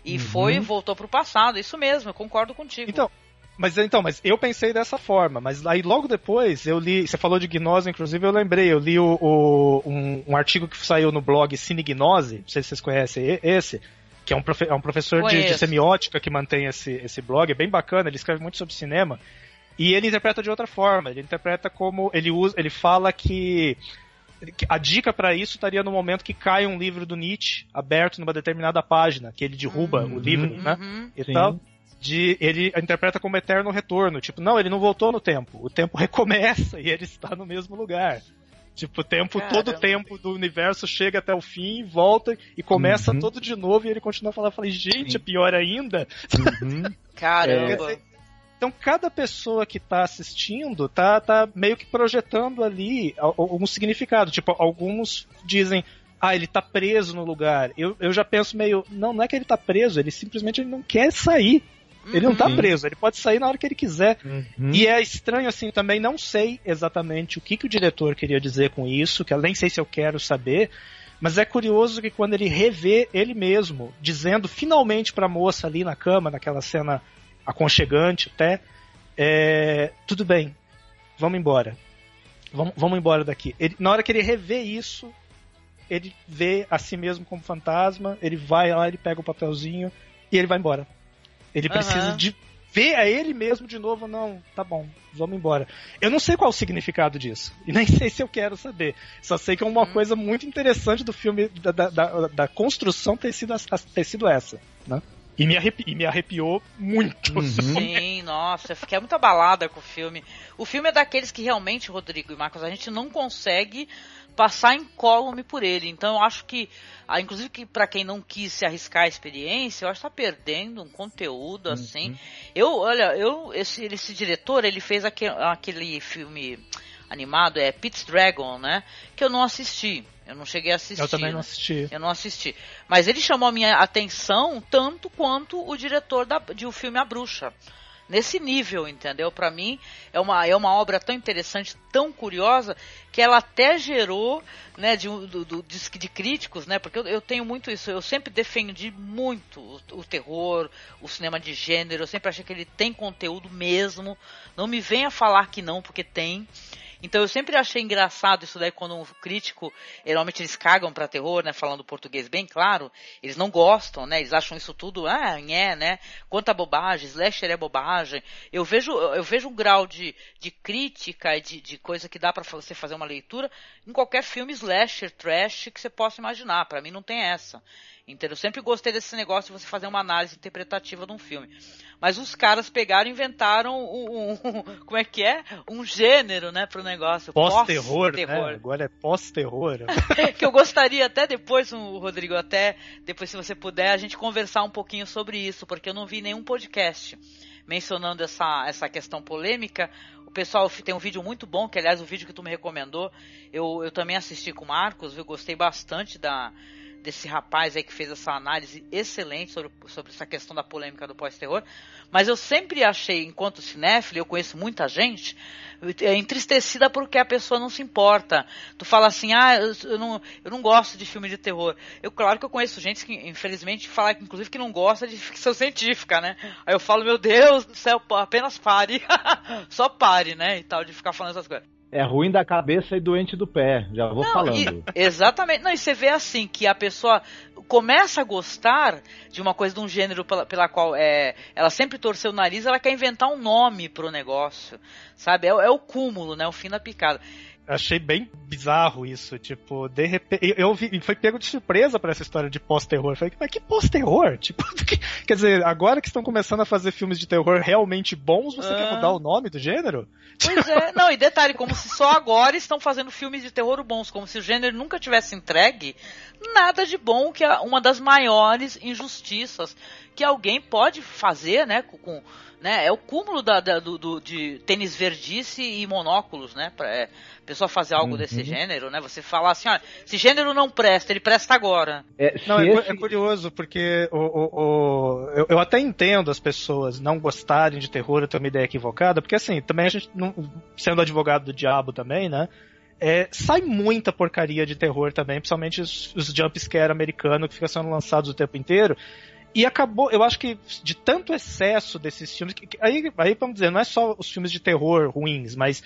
E uhum. foi e voltou pro passado, isso mesmo, eu concordo contigo. Então, mas então, mas eu pensei dessa forma, mas aí logo depois eu li, você falou de gnose, inclusive eu lembrei, eu li o, o um, um, artigo que saiu no blog Cine Gnose, não sei se vocês conhecem esse, que é um, profe é um professor de, de, semiótica que mantém esse, esse blog, é bem bacana, ele escreve muito sobre cinema. E ele interpreta de outra forma, ele interpreta como ele usa, ele fala que a dica para isso estaria no momento que cai um livro do Nietzsche aberto numa determinada página, que ele derruba uhum, o livro, né? Uhum, e sim. tal. De, ele interpreta como eterno retorno. Tipo, não, ele não voltou no tempo. O tempo [laughs] recomeça e ele está no mesmo lugar. Tipo, o tempo, Caramba. todo o tempo do universo chega até o fim, volta e começa uhum. todo de novo e ele continua falando. Eu falei, gente, Sim. é pior ainda. Uhum. Caramba. Então, cada pessoa que está assistindo tá, tá meio que projetando ali algum significado. Tipo, alguns dizem, ah, ele tá preso no lugar. Eu, eu já penso meio, não, não é que ele tá preso, ele simplesmente ele não quer sair. Ele não tá Sim. preso, ele pode sair na hora que ele quiser. Uhum. E é estranho assim também, não sei exatamente o que, que o diretor queria dizer com isso, que eu nem sei se eu quero saber, mas é curioso que quando ele revê ele mesmo, dizendo finalmente pra moça ali na cama, naquela cena aconchegante até, é, tudo bem, vamos embora. Vamos, vamos embora daqui. Ele- na hora que ele revê isso, ele vê a si mesmo como fantasma, ele vai lá, ele pega o papelzinho e ele vai embora. Ele Aham. precisa de ver a ele mesmo de novo, não, tá bom, vamos embora. Eu não sei qual o significado disso, e nem [laughs] sei se eu quero saber. Só sei que é uma Hum. coisa muito interessante do filme, da, da, da- da construção ter sido, ter sido essa, né? E me, arrepi- e me arrepiou muito. Uhum. Sim, nossa, eu fiquei muito abalada com o filme. O filme é daqueles que realmente, Rodrigo e Marcos, a gente não consegue passar incólume por ele. Então eu acho que, ah, inclusive que para quem não quis se arriscar a experiência, eu acho que tá perdendo um conteúdo assim. Eu, olha, eu esse, esse diretor, ele fez aque- aquele filme animado, é Pete's Dragon, né? Que eu não assisti. Eu não cheguei a assistir. Eu também né? não assisti. Eu não assisti. Mas ele chamou a minha atenção tanto quanto o diretor da, de o filme A Bruxa. Nesse nível, entendeu? Pra mim é uma, é uma obra tão interessante, tão curiosa, que ela até gerou, né, de, do, do- de, de críticos, né? Porque eu, eu tenho muito isso. Eu sempre defendi muito o, o terror, o cinema de gênero. Eu sempre achei que ele tem conteúdo mesmo. Não me venha falar que não, porque tem. Então eu sempre achei engraçado isso daí quando um crítico, geralmente eles cagam pra terror, né, falando português bem claro, eles não gostam, né, eles acham isso tudo, ah, é, né, quanta bobagem, slasher é bobagem. Eu vejo, eu vejo um grau de, de crítica e de, de coisa que dá pra você fazer uma leitura em qualquer filme slasher, trash que você possa imaginar. Pra mim não tem essa. Entendeu? Eu sempre gostei desse negócio de você fazer uma análise interpretativa de um filme. Mas os caras pegaram e inventaram um, um- como é que é? Um gênero, né, pro negócio. Pós-terror, né? Pós-terror. Agora é pós-terror. [laughs] que eu gostaria até depois, o Rodrigo, até depois se você puder, a gente conversar um pouquinho sobre isso, porque eu não vi nenhum podcast mencionando essa, essa questão polêmica. O pessoal tem um vídeo muito bom, que aliás o vídeo que tu me recomendou, eu, eu também assisti com o Marcos, viu? Gostei bastante da desse rapaz aí que fez essa análise excelente sobre, sobre essa questão da polêmica do pós-terror. Mas eu sempre achei, enquanto cinéfilo, eu conheço muita gente, é, entristecida porque a pessoa não se importa. Tu fala assim, ah, eu, não, eu não gosto de filme de terror. Eu, claro que eu conheço gente que, infelizmente, fala, inclusive, que não gosta de ficção [laughs] científica, né? Aí eu falo, meu Deus do céu, apenas pare. [laughs] Só pare, né? E tal, de ficar falando essas coisas. É ruim da cabeça e doente do pé, já vou Não, falando. e- exatamente. Não, e você vê assim, que a pessoa começa a gostar de uma coisa, de um gênero pela, pela qual é, ela sempre torceu o nariz, ela quer inventar um nome pro negócio, sabe? É, o- é o cúmulo, né? O fim da picada. Achei bem bizarro isso, tipo, de repente. Eu vi, foi pego de surpresa pra essa história de pós-terror. Falei, mas que pós-terror? [laughs] Tipo, que- quer dizer, agora que estão começando a fazer filmes de terror realmente bons, você Ah. quer mudar o nome do gênero? Pois é, [laughs] não, e detalhe, como se só agora estão fazendo filmes de terror bons, como se o gênero nunca tivesse entregue nada de bom, que é uma das maiores injustiças que alguém pode fazer, né, com- né, é o cúmulo da, da- do, do- de tênis verdice e monóculos, né, pra é, pessoa fazer algo Uhum. desse gênero, né, você falar assim, olha, esse gênero não presta, ele presta agora. É, Não, é, esse- é curioso, porque o, o- o- eu, eu até entendo as pessoas não gostarem de terror ou ter uma ideia equivocada, porque assim, também a gente, não, sendo advogado do diabo também, né? é, sai muita porcaria de terror também, principalmente os, os jumpscare americanos que ficam sendo lançados o tempo inteiro. E acabou, eu acho que de tanto excesso desses filmes, que- que- aí, aí vamos dizer, não é só os filmes de terror ruins, mas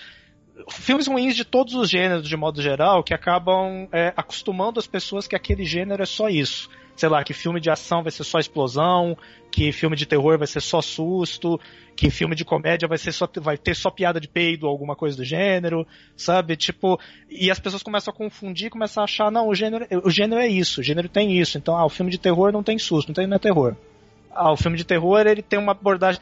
filmes ruins de todos os gêneros, de modo geral, que acabam é, acostumando as pessoas que aquele gênero é só isso. Sei lá, que filme de ação vai ser só explosão, que filme de terror vai ser só susto, que filme de comédia vai ser só vai ter só piada de peido ou alguma coisa do gênero, sabe? Tipo, e as pessoas começam a confundir, começam a achar, não, o gênero, o gênero é isso, o gênero tem isso. Então, ah, o filme de terror não tem susto, não tem não é terror. Ah, o filme de terror, ele tem uma abordagem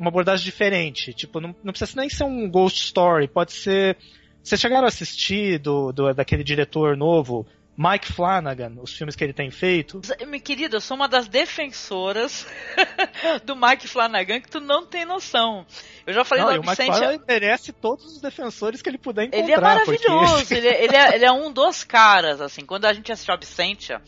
uma abordagem diferente. Tipo, não, não precisa nem ser um ghost story, pode ser. Vocês chegaram a assistir do, do, daquele diretor novo, Mike Flanagan, os filmes que ele tem feito? Minha querida, eu sou uma das defensoras [laughs] do Mike Flanagan que tu não tem noção. Eu já falei Não, do e o Mike. Flanagan merece todos os defensores que ele puder encontrar. Ele é maravilhoso, porque- [laughs] ele, é- ele é, ele é um dos caras, assim. Quando a gente assistiu Absentia,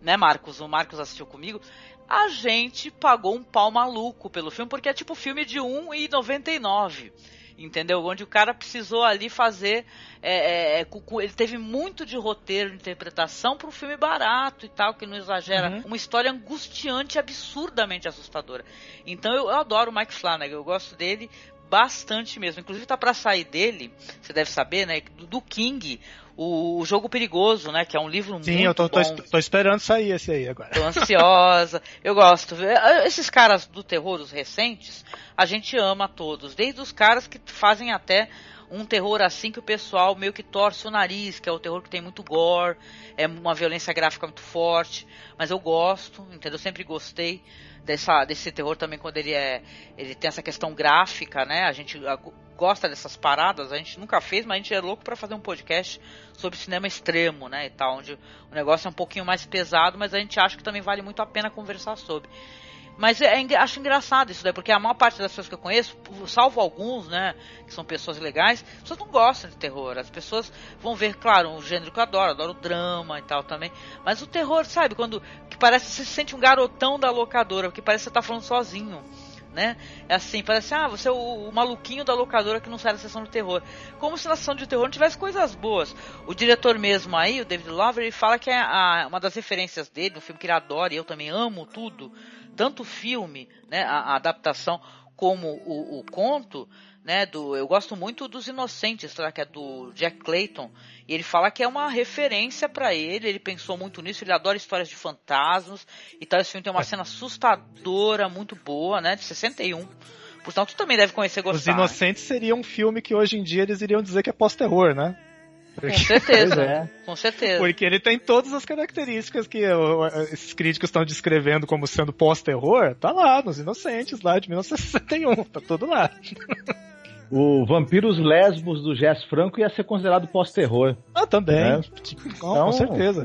né, Marcos? O Marcos assistiu comigo. a gente pagou um pau maluco pelo filme, porque é tipo filme de 1,99 entendeu? Onde o cara precisou ali fazer. É, é, é ele teve muito de roteiro, de interpretação para um filme barato e tal, que não exagera. Uhum. Uma história angustiante, absurdamente assustadora. Então eu, eu adoro o Mike Flanagan, eu gosto dele bastante mesmo. Inclusive tá para sair dele, você deve saber, né? Do King, o, Jogo Perigoso, né? Que é um livro Sim, muito eu tô, bom. tô, tô, esperando sair esse aí agora. Tô ansiosa. eu gosto. Esses caras do terror, os recentes, a gente ama todos. Desde os caras que fazem até um terror assim que o pessoal meio que torce o nariz, que é o terror que tem muito gore, é uma violência gráfica muito forte, mas eu gosto, entendeu? Eu sempre gostei dessa, desse terror também quando ele é ele tem essa questão gráfica, né? A gente gosta dessas paradas, a gente nunca fez, mas a gente é louco para fazer um podcast sobre cinema extremo, né, e tal, onde o negócio é um pouquinho mais pesado, mas a gente acha que também vale muito a pena conversar sobre. Mas é, é, acho engraçado isso daí, porque a maior parte das pessoas que eu conheço, salvo alguns, né, que são pessoas legais, as pessoas não gostam de terror. As pessoas vão ver, claro, um gênero que eu adoro, adoro drama e tal também. Mas o terror, sabe, quando que parece que você se sente um garotão da locadora, porque parece que você tá falando sozinho. Né? É assim, parece, ah, você é o, o, maluquinho da locadora que não sai da sessão de terror. Como se na sessão de terror não tivesse coisas boas. O diretor mesmo aí, o David Lover, ele fala que é a, uma das referências dele, um filme que ele adora e eu também amo tudo, tanto o filme, né, a, a adaptação, como o, o, conto, né, do, eu gosto muito dos Inocentes, tá, que é do Jack Clayton, e ele fala que é uma referência para ele, ele pensou muito nisso, ele adora histórias de fantasmas, e tal, esse filme tem uma cena assustadora, muito boa, né, de 61, portanto tu também deve conhecer gostar. Os Inocentes seria um filme que hoje em dia eles iriam dizer que é pós-terror, né? Com certeza, é. com certeza. Porque ele tem todas as características que esses críticos estão descrevendo como sendo pós-terror, tá lá, nos Inocentes, lá de 1961, tá tudo lá. [laughs] O Vampiros Lesbos do Jess Franco ia ser considerado pós-terror. Ah, também. Né? então, com certeza.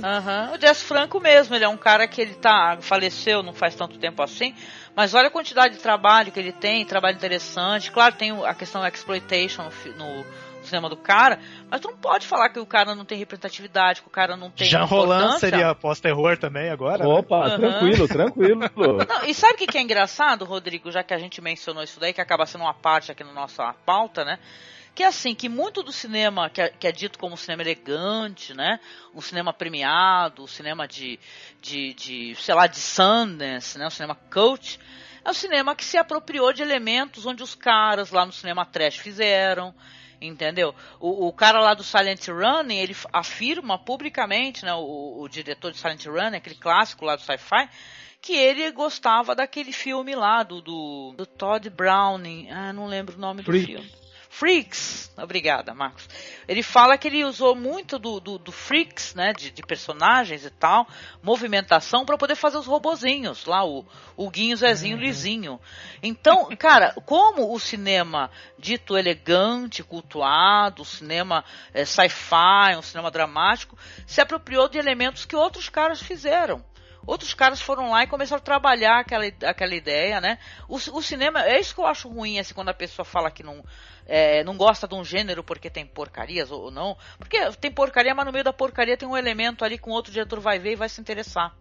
O Jess Franco mesmo, ele é um cara que ele tá faleceu não faz tanto tempo assim, mas olha a quantidade de trabalho que ele tem, trabalho interessante. Claro, tem a questão da exploitation no, cinema do cara, mas tu não pode falar que o cara não tem representatividade, que o cara não tem. Jean Roland seria pós-terror também agora? Né? Opa, né? tranquilo, tranquilo. [laughs] Não, e sabe o que é engraçado, Rodrigo, já que a gente mencionou isso daí, que acaba sendo uma parte aqui na nossa pauta, né? que é assim, que muito do cinema que é, que é, dito como cinema elegante, né? Um cinema premiado, um cinema de, de, de, sei lá, de Sundance, né? Um cinema cult, é um cinema que se apropriou de elementos onde os caras lá no cinema trash fizeram, entendeu? O, o, cara lá do Silent Running, ele afirma publicamente, né, o, o diretor de Silent Running, aquele clássico lá do sci-fi, que ele gostava daquele filme lá do, do, do Todd Browning, ah, não lembro o nome do filme. Freaks. Obrigada, Marcos. Ele fala que ele usou muito do, do, do Freaks, né, de, de, personagens e tal, movimentação para poder fazer os robozinhos, lá o, o Guinho, Zezinho, uhum. Lizinho. Então, [laughs] cara, como o cinema dito elegante, cultuado, o cinema é, sci-fi, um cinema dramático, se apropriou de elementos que outros caras fizeram. Outros caras foram lá e começaram a trabalhar aquela, aquela ideia, né? O, o cinema, é isso que eu acho ruim, assim, quando a pessoa fala que não, é, não gosta de um gênero porque tem porcarias ou, ou não. Porque tem porcaria, mas no meio da porcaria tem um elemento ali que um outro diretor vai ver e vai se interessar.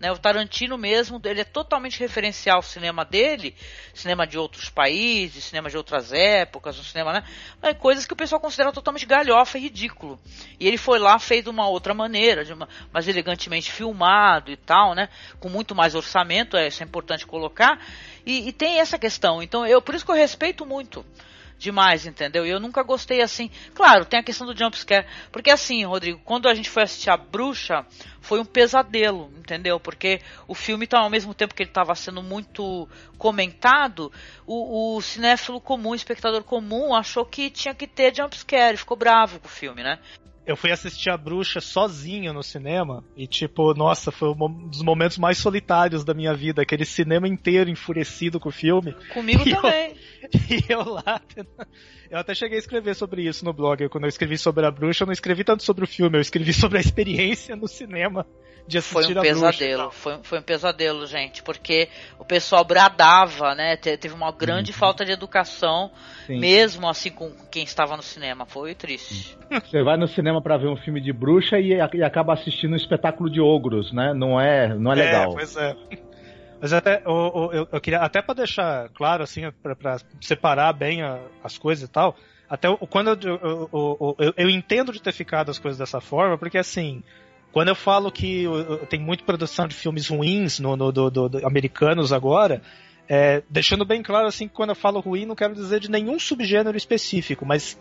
Né, o Tarantino mesmo, ele é totalmente referencial ao cinema dele, cinema de outros países, cinema de outras épocas, um cinema, né? É coisas que o pessoal considera totalmente galhofa e ridículo. E ele foi lá, fez de uma outra maneira, de uma, mais elegantemente filmado e tal, né? Com muito mais orçamento, é, isso é importante colocar. E, e tem essa questão. Então, eu por isso que eu respeito muito demais, entendeu? E eu nunca gostei assim. Claro, tem a questão do jumpscare. Porque assim, Rodrigo, quando a gente foi assistir a bruxa, foi um pesadelo, entendeu? Porque o filme, tá, ao mesmo tempo que ele estava sendo muito comentado, o, o cinéfilo comum, o espectador comum, achou que tinha que ter jumpscare, ficou bravo com o filme, né? Eu fui assistir a bruxa sozinho no cinema e tipo, nossa, foi um dos momentos mais solitários da minha vida, aquele cinema inteiro enfurecido com o filme. Comigo [laughs] e também. Eu, [laughs] e eu lá, eu até cheguei a escrever sobre isso no blog. Quando eu escrevi sobre a bruxa, eu não escrevi tanto sobre o filme, eu escrevi [laughs] sobre a experiência no cinema de assistir foi um pesadelo, foi, foi um pesadelo, gente, porque o pessoal bradava, né? Teve uma grande uhum. falta de educação, Sim. mesmo assim com quem estava no cinema. Foi triste. Você vai no cinema para ver um filme de bruxa e, e, acaba assistindo um espetáculo de ogros, né? Não é, não é, é legal. É, pois é. Mas até eu, eu, eu queria até para deixar claro assim, para separar bem a, as coisas e tal. Até quando eu, eu, eu, entendo de ter ficado as coisas dessa forma, porque assim, quando eu falo que tem muita produção de filmes ruins no, no do, do, do, americanos agora, é, deixando bem claro assim que quando eu falo ruim não quero dizer de nenhum subgênero específico, mas,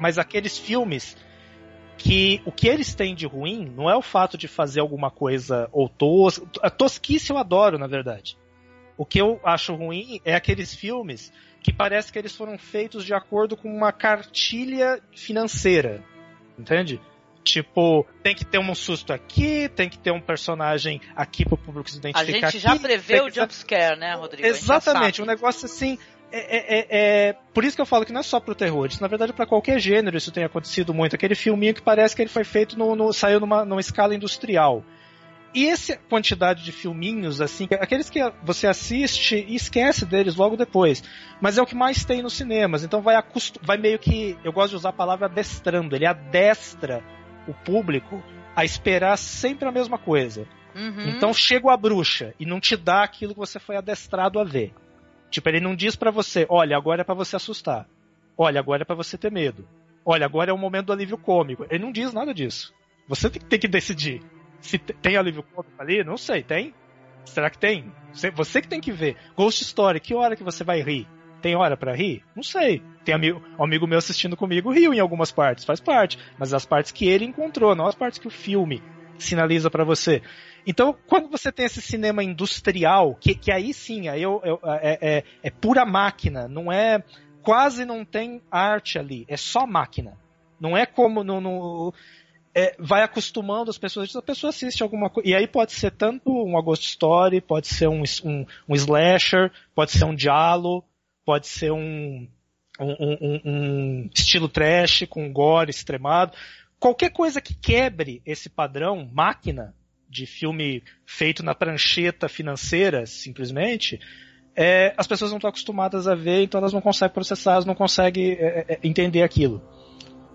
mas aqueles filmes que o que eles têm de ruim não é o fato de fazer alguma coisa ou tos, a tosquice eu adoro na verdade. O que eu acho ruim é aqueles filmes que parece que eles foram feitos de acordo com uma cartilha financeira, entende? Tipo, tem que ter um susto aqui, tem que ter um personagem aqui pro público se identificar. A gente já prevê o jumpscare, né, Rodrigo? Exatamente, um negócio assim. É, é, é, é, por isso que eu falo que não é só pro terror, isso na verdade para qualquer gênero isso tem acontecido muito. Aquele filminho que parece que ele foi feito no, no saiu numa, numa escala industrial. E essa quantidade de filminhos, assim, aqueles que você assiste e esquece deles logo depois. Mas é o que mais tem nos cinemas. Então vai, vai meio que. Eu gosto de usar a palavra adestrando. Ele adestra o público a esperar sempre a mesma coisa. Uhum. Então chega a bruxa e não te dá aquilo que você foi adestrado a ver. Tipo, ele não diz para você, olha, agora é para você assustar. Olha, agora é para você ter medo. Olha, agora é o momento do alívio cômico. Ele não diz nada disso. Você tem que decidir. Se tem alívio cômico ali, não sei, tem? Será que tem? Você que tem que ver. Ghost Story, que hora que você vai rir? Tem hora para rir? Não sei. Tem amigo, um amigo meu assistindo comigo riu em algumas partes, faz parte. Mas as partes que ele encontrou, não as partes que o filme sinaliza para você. Então, quando você tem esse cinema industrial, que, que aí sim, aí eu, eu, é, é, é pura máquina, não é. Quase não tem arte ali, é só máquina. Não é como no, no é, vai acostumando as pessoas, a pessoa assiste alguma coisa. E aí pode ser tanto um Ghost Story, pode ser um, um, um slasher, pode ser um diálogo, pode ser um, um, um, um estilo trash com gore extremado. Qualquer coisa que quebre esse padrão máquina de filme feito na prancheta financeira, simplesmente, é, as pessoas não estão acostumadas a ver, então elas não conseguem processar, elas não conseguem é, é, entender aquilo.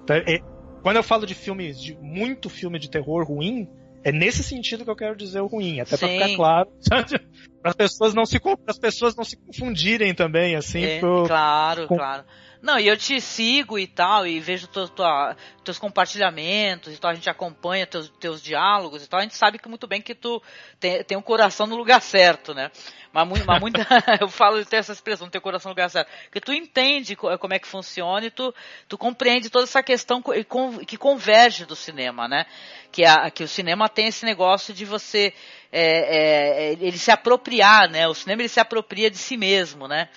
Então, é, quando eu falo de filmes, de muito filme de terror ruim, é nesse sentido que eu quero dizer o ruim, até para ficar claro, [laughs] para as pessoas não se as pessoas não se confundirem também assim. É, pro, claro, com... claro. Não, e eu te sigo e tal, e vejo tua, tua, teus compartilhamentos e tal, a gente acompanha teus, teus diálogos e tal, a gente sabe que muito bem que tu tem, tem um coração no lugar certo, né? Mas, muito, mas muita, [laughs] [laughs] eu falo ter essa expressão, ter coração no lugar certo, que tu entende como é que funciona e tu, tu compreende toda essa questão que converge do cinema, né? Que, a, que o cinema tem esse negócio de você, é, é, ele se apropriar, né? O cinema ele se apropria de si mesmo, né?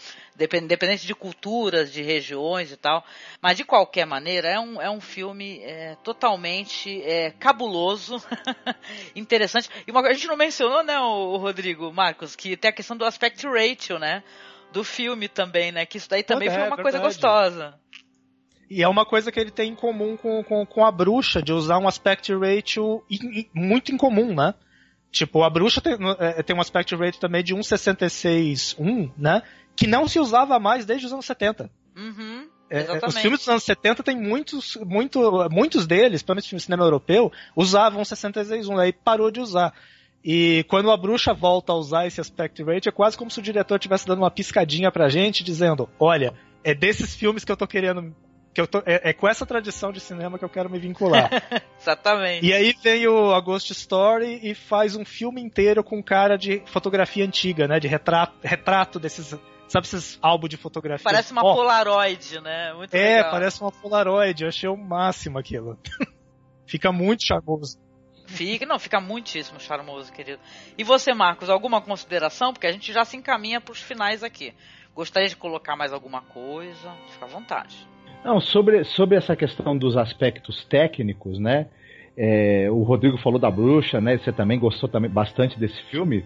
Independente de culturas, de regiões e tal. Mas de qualquer maneira, é um, é um filme é, totalmente é, cabuloso, [laughs] interessante. E uma, a gente não mencionou, né, o, o, Rodrigo, Marcos, que tem a questão do aspect ratio, né? Do filme também, né? Que isso daí também é, foi uma coisa gostosa. E é uma coisa que ele tem em comum com, com, com a bruxa, de usar um aspect ratio muito incomum, né? Tipo, a bruxa tem, é, tem um aspect ratio também de 1,66,1, né? que não se usava mais desde os anos 70. Uhum, é, é os filmes dos anos 70 tem muitos, muito, muitos deles, pelo menos no cinema europeu, usavam 66.1, aí parou de usar. E quando a bruxa volta a usar esse aspect rate, é quase como se o diretor estivesse dando uma piscadinha pra gente, dizendo: olha, é desses filmes que eu tô querendo. Que eu tô, é, é com essa tradição de cinema que eu quero me vincular. [laughs] Exatamente. E aí vem o A Ghost Story e faz um filme inteiro com cara de fotografia antiga, né? De retrato, retrato desses Sabe esses álbuns de fotografia? Parece uma oh. Polaroid, né? Muito é, legal. parece uma Polaroid. Eu achei o máximo aquilo. [laughs] fica muito charmoso. Fica, não, fica muitíssimo charmoso, querido. E você, Marcos, alguma consideração? Porque a gente já se encaminha para os finais aqui. Gostaria de colocar mais alguma coisa? Fica à vontade. Não, sobre, sobre essa questão dos aspectos técnicos, né? É, o Rodrigo falou da bruxa, né? Você também gostou também bastante desse filme.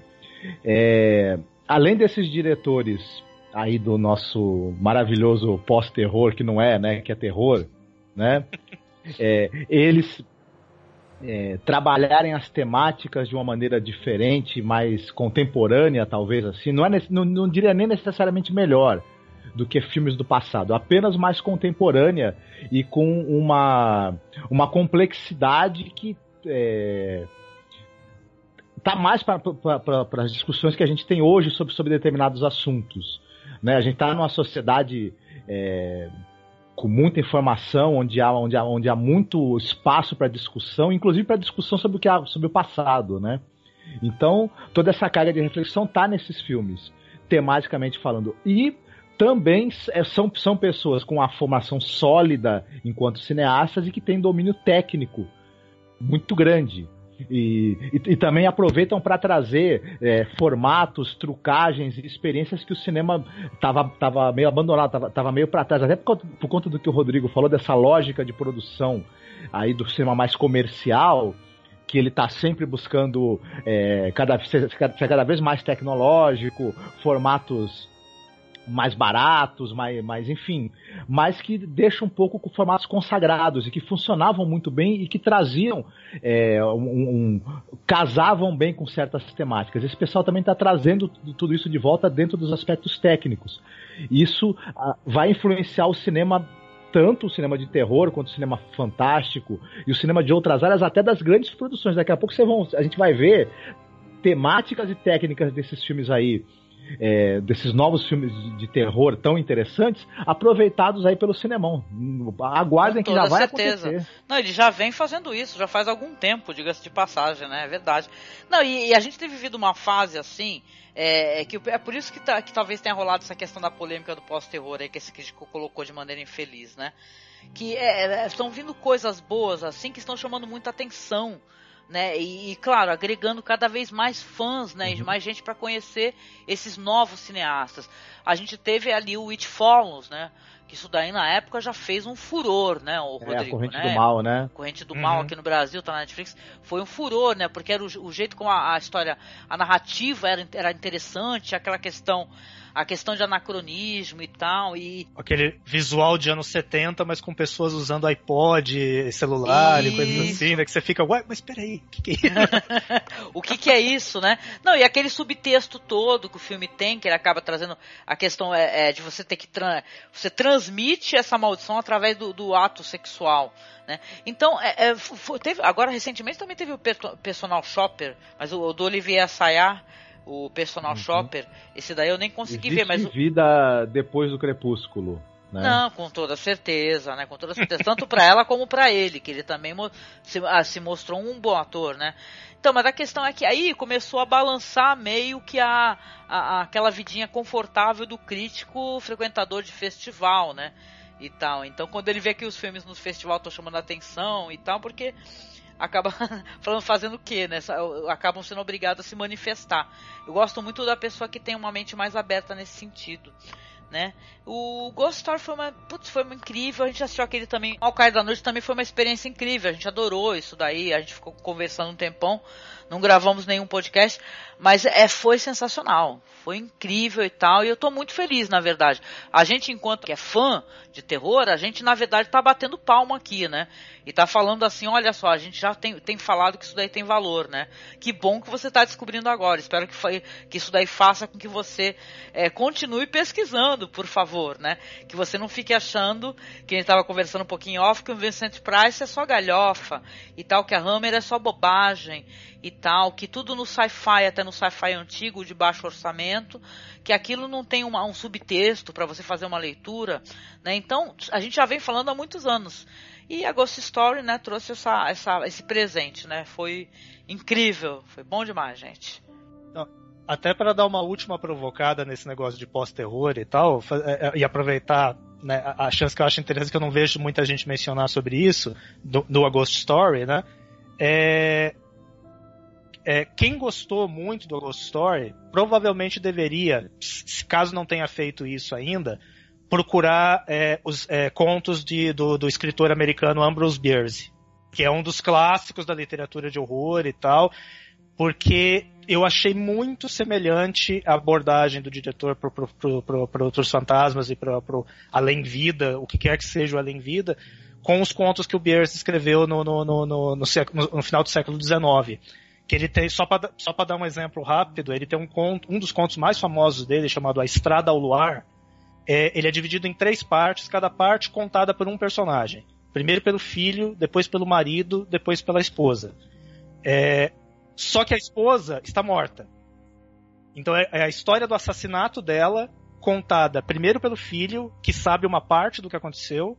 É, além desses diretores aí do nosso maravilhoso pós-terror, que não é, né? Que é terror, né? É, eles é, trabalharem as temáticas de uma maneira diferente, mais contemporânea, talvez assim. Não, é, não, não diria nem necessariamente melhor do que filmes do passado, apenas mais contemporânea e com uma, uma complexidade que é, tá mais para as discussões que a gente tem hoje sobre, sobre determinados assuntos. Né? A gente está numa sociedade é, com muita informação, onde há, onde há, onde há muito espaço para discussão, inclusive para discussão sobre o que há, sobre o passado, né? Então, toda essa carga de reflexão tá nesses filmes, tematicamente falando. E também é, são, são pessoas com uma formação sólida enquanto cineastas e que têm domínio técnico muito grande. E, e, e, também aproveitam para trazer é, formatos, trucagens e experiências que o cinema estava tava meio abandonado, estava meio para trás, até por, por, conta do que o Rodrigo falou, dessa lógica de produção aí do cinema mais comercial, que ele está sempre buscando é, cada, ser cada vez mais tecnológico, formatos mais baratos, mais, mais enfim, mas que deixam um pouco com formatos consagrados e que funcionavam muito bem e que traziam é, um, um, casavam bem com certas temáticas. Esse pessoal também está trazendo tudo isso de volta dentro dos aspectos técnicos. Isso ah, vai influenciar o cinema tanto o cinema de terror quanto o cinema fantástico e o cinema de outras áreas, até das grandes produções. Daqui a pouco vão, a gente vai ver temáticas e técnicas desses filmes aí é, desses novos filmes de terror tão interessantes, aproveitados aí pelo cinemão. Aguardem que já vai certeza. acontecer. Não, ele já vem fazendo isso, já faz algum tempo, diga-se de passagem, né? É verdade. Não, e, e, a gente tem vivido uma fase assim, é, é, que, é por isso que, tá, que talvez tenha rolado essa questão da polêmica do pós-terror aí, que esse crítico colocou de maneira infeliz, né? Que é, é, estão vindo coisas boas assim que estão chamando muita atenção né? E, e, claro, agregando cada vez mais fãs, né? Uhum. Mais gente para conhecer esses novos cineastas. A gente teve ali o It Follows, né? Que isso daí na época já fez um furor, né? O Rodrigo, é, a corrente né? do mal, né? Corrente do uhum. mal aqui no Brasil, tá na Netflix. Foi um furor, né? Porque era o, o jeito como a, a, história, a narrativa era, era interessante, aquela questão a questão de anacronismo e tal. E... Aquele visual de anos 70, mas com pessoas usando iPod, celular isso. e coisas assim, né? Que você fica, ué, mas peraí, o que, que é isso? [laughs] o que, que é isso, né? Não, e aquele subtexto todo que o filme tem, que ele acaba trazendo a questão é, é de você ter que. Tra você transmite essa maldição através do, do ato sexual. Né? Então, é, é, teve, agora recentemente também teve o Personal Shopper, mas o, o do Olivier Assayas o Personal uhum. Shopper, esse daí eu nem consegui Existe ver, mas. vida depois do crepúsculo. Né? Não, com toda certeza, né? Com toda certeza. Tanto para ela como para ele, que ele também se, ah, se, mostrou um bom ator, né? Então, mas a questão é que aí começou a balançar meio que a, a, aquela vidinha confortável do crítico frequentador de festival, né? E tal. Então, quando ele vê que os filmes no festival estão chamando a atenção e tal, porque acaba [laughs] falando, fazendo o quê, né? Acabam sendo obrigados a se manifestar. Eu gosto muito da pessoa que tem uma mente mais aberta nesse sentido. Né? O Ghost Story foi uma, putz, foi uma incrível. A gente assistiu aquele também, Ao Cair da Noite também foi uma experiência incrível. A gente adorou isso daí. A gente ficou conversando um tempão. Não gravamos nenhum podcast, mas é, foi sensacional. Foi incrível e tal. E eu tô muito feliz, na verdade. A gente, enquanto que é fã de terror, a gente, na verdade, tá batendo palma aqui, né? E tá falando assim, olha só, a gente já tem, tem falado que isso daí tem valor, né? Que bom que você tá descobrindo agora. Espero que, foi, que isso daí faça com que você é, continue pesquisando, por favor, né? Que você não fique achando, que a gente tava conversando um pouquinho off, que o Vincent Price é só galhofa e tal, que a Hammer é só bobagem e tal, que tudo no sci-fi, até no sci-fi antigo, de baixo orçamento, que aquilo não tem uma, um subtexto para você fazer uma leitura, né? Então, a gente já vem falando há muitos anos. E a Ghost Story, né, trouxe essa, essa, esse presente, né? Foi incrível, foi bom demais, gente. Até para dar uma última provocada nesse negócio de pós-terror e tal, é, é, e aproveitar né, a chance que eu acho interessante que eu não vejo muita gente mencionar sobre isso, do, do A Ghost Story, né? É, é, quem gostou muito do Ghost Story provavelmente deveria, caso não tenha feito isso ainda, procurar é, os é, contos de, do, do, escritor americano Ambrose Bierce, que é um dos clássicos da literatura de horror e tal, porque eu achei muito semelhante a abordagem do diretor para outros fantasmas e para além vida, o que quer que seja o além vida, com os contos que o Bierce escreveu no, no, no, no final do século XIX que ele tem, só para só dar um exemplo rápido, ele tem um conto, um dos contos mais famosos dele, chamado A Estrada ao Luar, é, ele é dividido em três partes, cada parte contada por um personagem. Primeiro pelo filho, depois pelo marido, depois pela esposa. É, Só que a esposa está morta. Então é, é a história do assassinato dela contada primeiro pelo filho, que sabe uma parte do que aconteceu,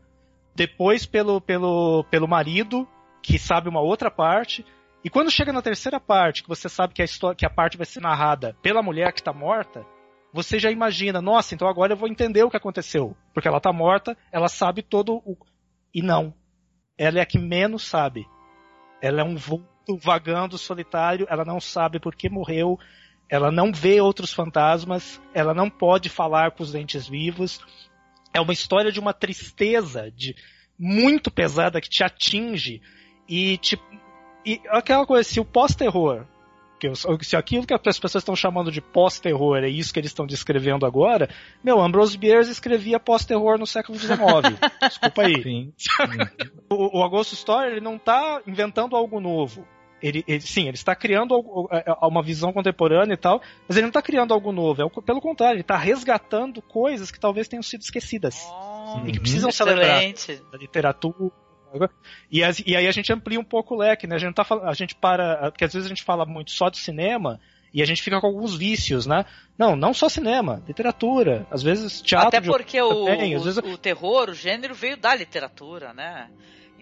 depois pelo, pelo, pelo marido, que sabe uma outra parte, e quando chega na terceira parte, que você sabe que a, história, que a parte vai ser narrada pela mulher que está morta, você já imagina, nossa, então agora eu vou entender o que aconteceu. Porque ela está morta, ela sabe todo o. E não. Ela é a que menos sabe. Ela é um vulto vagando solitário, ela não sabe por que morreu, ela não vê outros fantasmas, ela não pode falar com os dentes vivos. É uma história de uma tristeza de muito pesada que te atinge e te e aquela coisa, se o pós-terror se aquilo que as pessoas estão chamando de pós-terror é isso que eles estão descrevendo agora, meu, Ambrose Bierce escrevia pós-terror no século XIX. [laughs] Desculpa aí. Sim. [laughs] o, o Agosto Story ele não está inventando algo novo. Ele, ele, sim, ele está criando uma visão contemporânea e tal, mas ele não está criando algo novo. É, pelo contrário, ele está resgatando coisas que talvez tenham sido esquecidas. Oh, e que precisam ser lembradas. Da literatura, e, as, e, aí a gente amplia um pouco o leque, né? A gente, tá, a gente para. Porque às vezes a gente fala muito só de cinema e a gente fica com alguns vícios, né? Não, não só cinema, literatura, às vezes teatro. Até porque o, também, o, vezes... o terror, o gênero veio da literatura, né?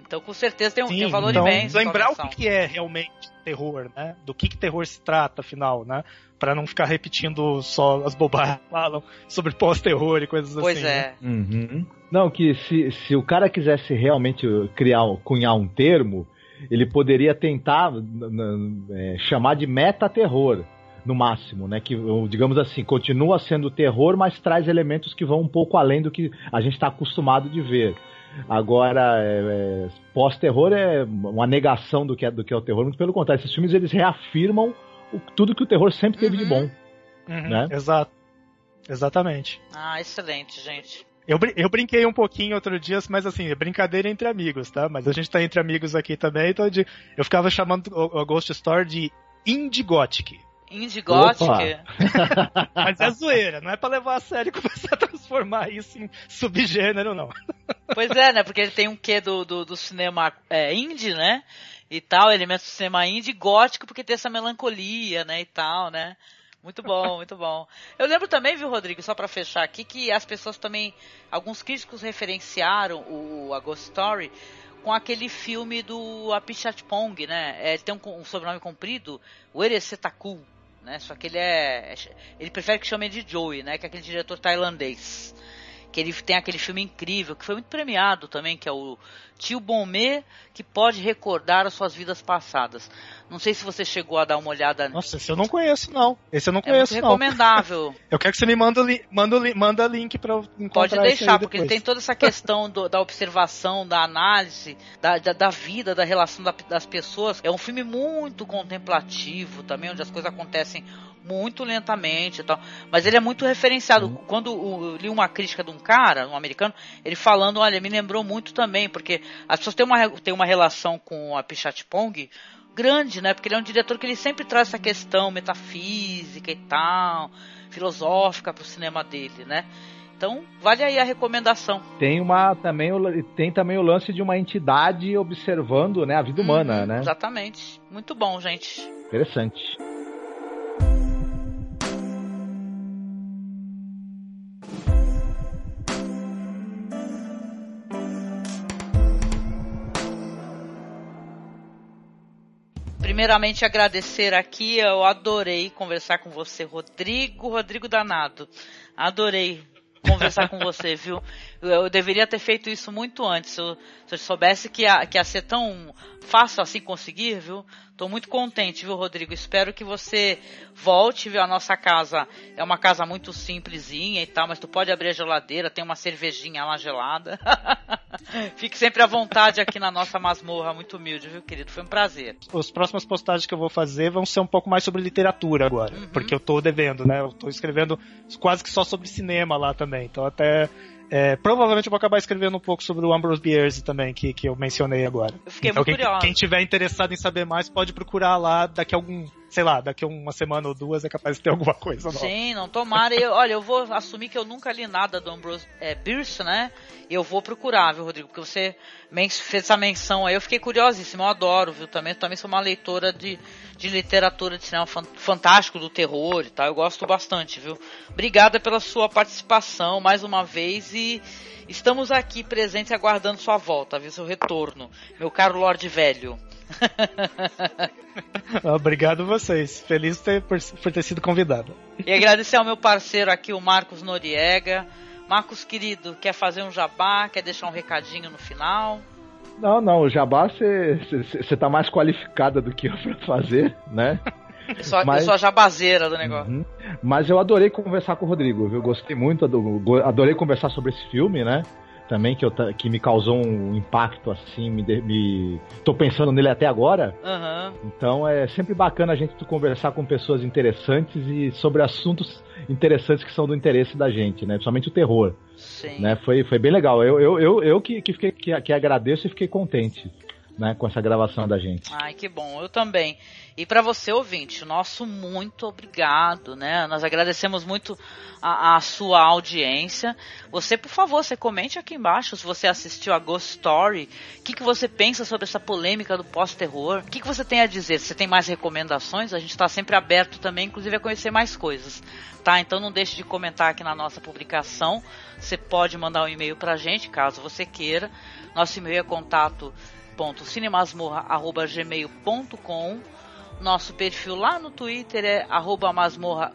Então, com certeza tem um, Sim, tem um valor então, imenso. Lembrar o que é realmente terror, né? Do que, que terror se trata, afinal, né? Para não ficar repetindo só as bobagens que falam sobre pós-terror e coisas pois assim. Pois é. Né? Uhum. Não, que se, se o cara quisesse realmente criar, cunhar um termo, ele poderia tentar é, chamar de meta-terror no máximo, né? Que, digamos assim, continua sendo terror, mas traz elementos que vão um pouco além do que a gente está acostumado de ver. Agora, é, é, pós-terror é uma negação do que é, do que é o terror, muito pelo contrário. Esses filmes eles reafirmam o, tudo que o terror sempre teve uhum. de bom. Uhum. Né? Exato. Exatamente. Ah, excelente, gente. Eu, eu brinquei um pouquinho outro dia, mas assim, é brincadeira entre amigos, tá? Mas a gente tá entre amigos aqui também, então de, eu ficava chamando o, o Ghost Story de Indie Gothic. Indie Gothic? [laughs] Mas é zoeira, não é pra levar a sério e começar a transformar isso em subgênero, não. Pois é, né? Porque ele tem um quê do, do, do cinema é, indie, né? E tal, elementos do cinema indie gótico, porque tem essa melancolia, né? E tal, né? Muito bom, [laughs] muito bom. Eu lembro também, viu, Rodrigo, só para fechar aqui, que as pessoas também, alguns críticos referenciaram o A Ghost Story com aquele filme do Apichatpong, né? É, ele tem um, um sobrenome comprido, o Eresetaku, né? Só que ele é, ele prefere que chame de Joey, né? Que é aquele diretor tailandês que ele tem aquele filme incrível, que foi muito premiado também, que é o Tio Bomê, que pode recordar as suas vidas passadas. Não sei se você chegou a dar uma olhada. Nossa, esse eu não conheço, não. Esse eu não conheço, é muito recomendável. [laughs] eu quero que você me manda, manda, manda link para eu encontrar Pode deixar, porque ele tem toda essa questão do, da observação, da análise, da, da, da vida, da relação da, das pessoas. É um filme muito contemplativo também, onde as coisas acontecem muito lentamente e tal. Mas ele é muito referenciado. Uhum. Quando eu li uma crítica de um cara, um americano, ele falando, olha, me lembrou muito também, porque as pessoas têm uma, têm uma relação com a Pichatpong grande, né? Porque ele é um diretor que ele sempre traz essa questão metafísica e tal, filosófica pro cinema dele, né? Então, vale aí a recomendação. Tem uma também tem também o lance de uma entidade observando, né, a vida humana, uhum, né? Exatamente. Muito bom, gente. Interessante. Primeiramente agradecer aqui, eu adorei conversar com você, Rodrigo, Rodrigo Danado. Adorei conversar com você, viu? Eu, deveria ter feito isso muito antes. Se eu, se eu soubesse que ia, que ia ser tão fácil assim conseguir, viu? Tô muito contente, viu, Rodrigo? Espero que você volte, viu? A nossa casa é uma casa muito simplesinha e tal, mas tu pode abrir a geladeira, tem uma cervejinha lá gelada. [laughs] Fique sempre à vontade aqui na nossa masmorra, muito humilde, viu, querido? Foi um prazer. As próximas postagens que eu vou fazer vão ser um pouco mais sobre literatura agora, uhum. porque eu tô devendo, né? Eu tô escrevendo quase que só sobre cinema lá também, então até é, provavelmente eu vou acabar escrevendo um pouco sobre o Ambrose Bierce também, que, que eu mencionei agora. Eu fiquei então, muito quem, quem tiver interessado em saber mais, pode procurar lá daqui a algum sei lá, daqui uma semana ou duas é capaz de ter alguma coisa nova. Sim, não tomara. Eu, olha, eu vou assumir que eu nunca li nada do Ambrose é, Bierce, né? Eu vou procurar, viu, Rodrigo? Porque você fez essa menção aí, eu fiquei curiosíssimo, eu adoro, viu? Também, também sou uma leitora de, de literatura de cinema fantástico, do terror e tal. Eu gosto bastante, viu? Obrigada pela sua participação mais uma vez e estamos aqui presentes aguardando sua volta, viu? Seu retorno, meu caro Lorde Velho. [laughs] Obrigado vocês. Feliz ter, por, por ter sido convidado. E agradecer ao meu parceiro aqui, o Marcos Noriega. Marcos, querido, quer fazer um jabá? Quer deixar um recadinho no final? Não, não, o jabá você tá mais qualificada do que eu pra fazer, né? [laughs] Eu sou, Mas... eu sou a jabazeira do negócio. Uhum. Mas eu adorei conversar com o Rodrigo, viu? Gostei muito, adorei conversar sobre esse filme, né? Também que, eu, que me causou um impacto assim, me, me tô pensando nele até agora. Uhum. Então é sempre bacana a gente conversar com pessoas interessantes e sobre assuntos interessantes que são do interesse da gente, né? Principalmente o terror. Sim. Né? Foi, foi bem legal. Eu, eu, eu, eu que, que, fiquei, que, que agradeço e fiquei contente né, com essa gravação da gente. Ai, que bom. Eu também. E para você, ouvinte, nosso muito obrigado, né? Nós agradecemos muito a, a, sua audiência. Você, por favor, você comente aqui embaixo se você assistiu a Ghost Story. O que, que você pensa sobre essa polêmica do pós-terror? O que, que você tem a dizer? Você tem mais recomendações? A gente está sempre aberto também, inclusive, a conhecer mais coisas. Tá? Então não deixe de comentar aqui na nossa publicação. Você pode mandar um e-mail para a gente, caso você queira. Nosso e-mail é contato cinemasmorra.gmail.com nosso perfil lá no Twitter é arroba masmorra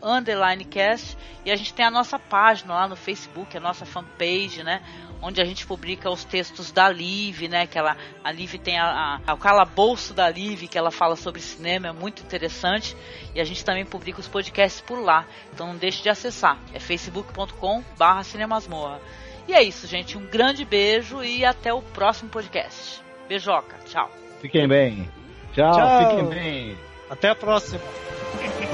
cast e a gente tem a nossa página lá no Facebook, a nossa fanpage, né? Onde a gente publica os textos da Liv, né? Que ela, a Liv tem a, a, o calabouço da Liv, que ela fala sobre cinema, é muito interessante. E a gente também publica os podcasts por lá. Então não deixe de acessar. É facebook.com barra cinemasmorra. E é isso, gente. Um grande beijo e até o próximo podcast. Beijoca, tchau. Fiquem bem. Tchau, tchau. fiquem bem. Até a próxima. [laughs]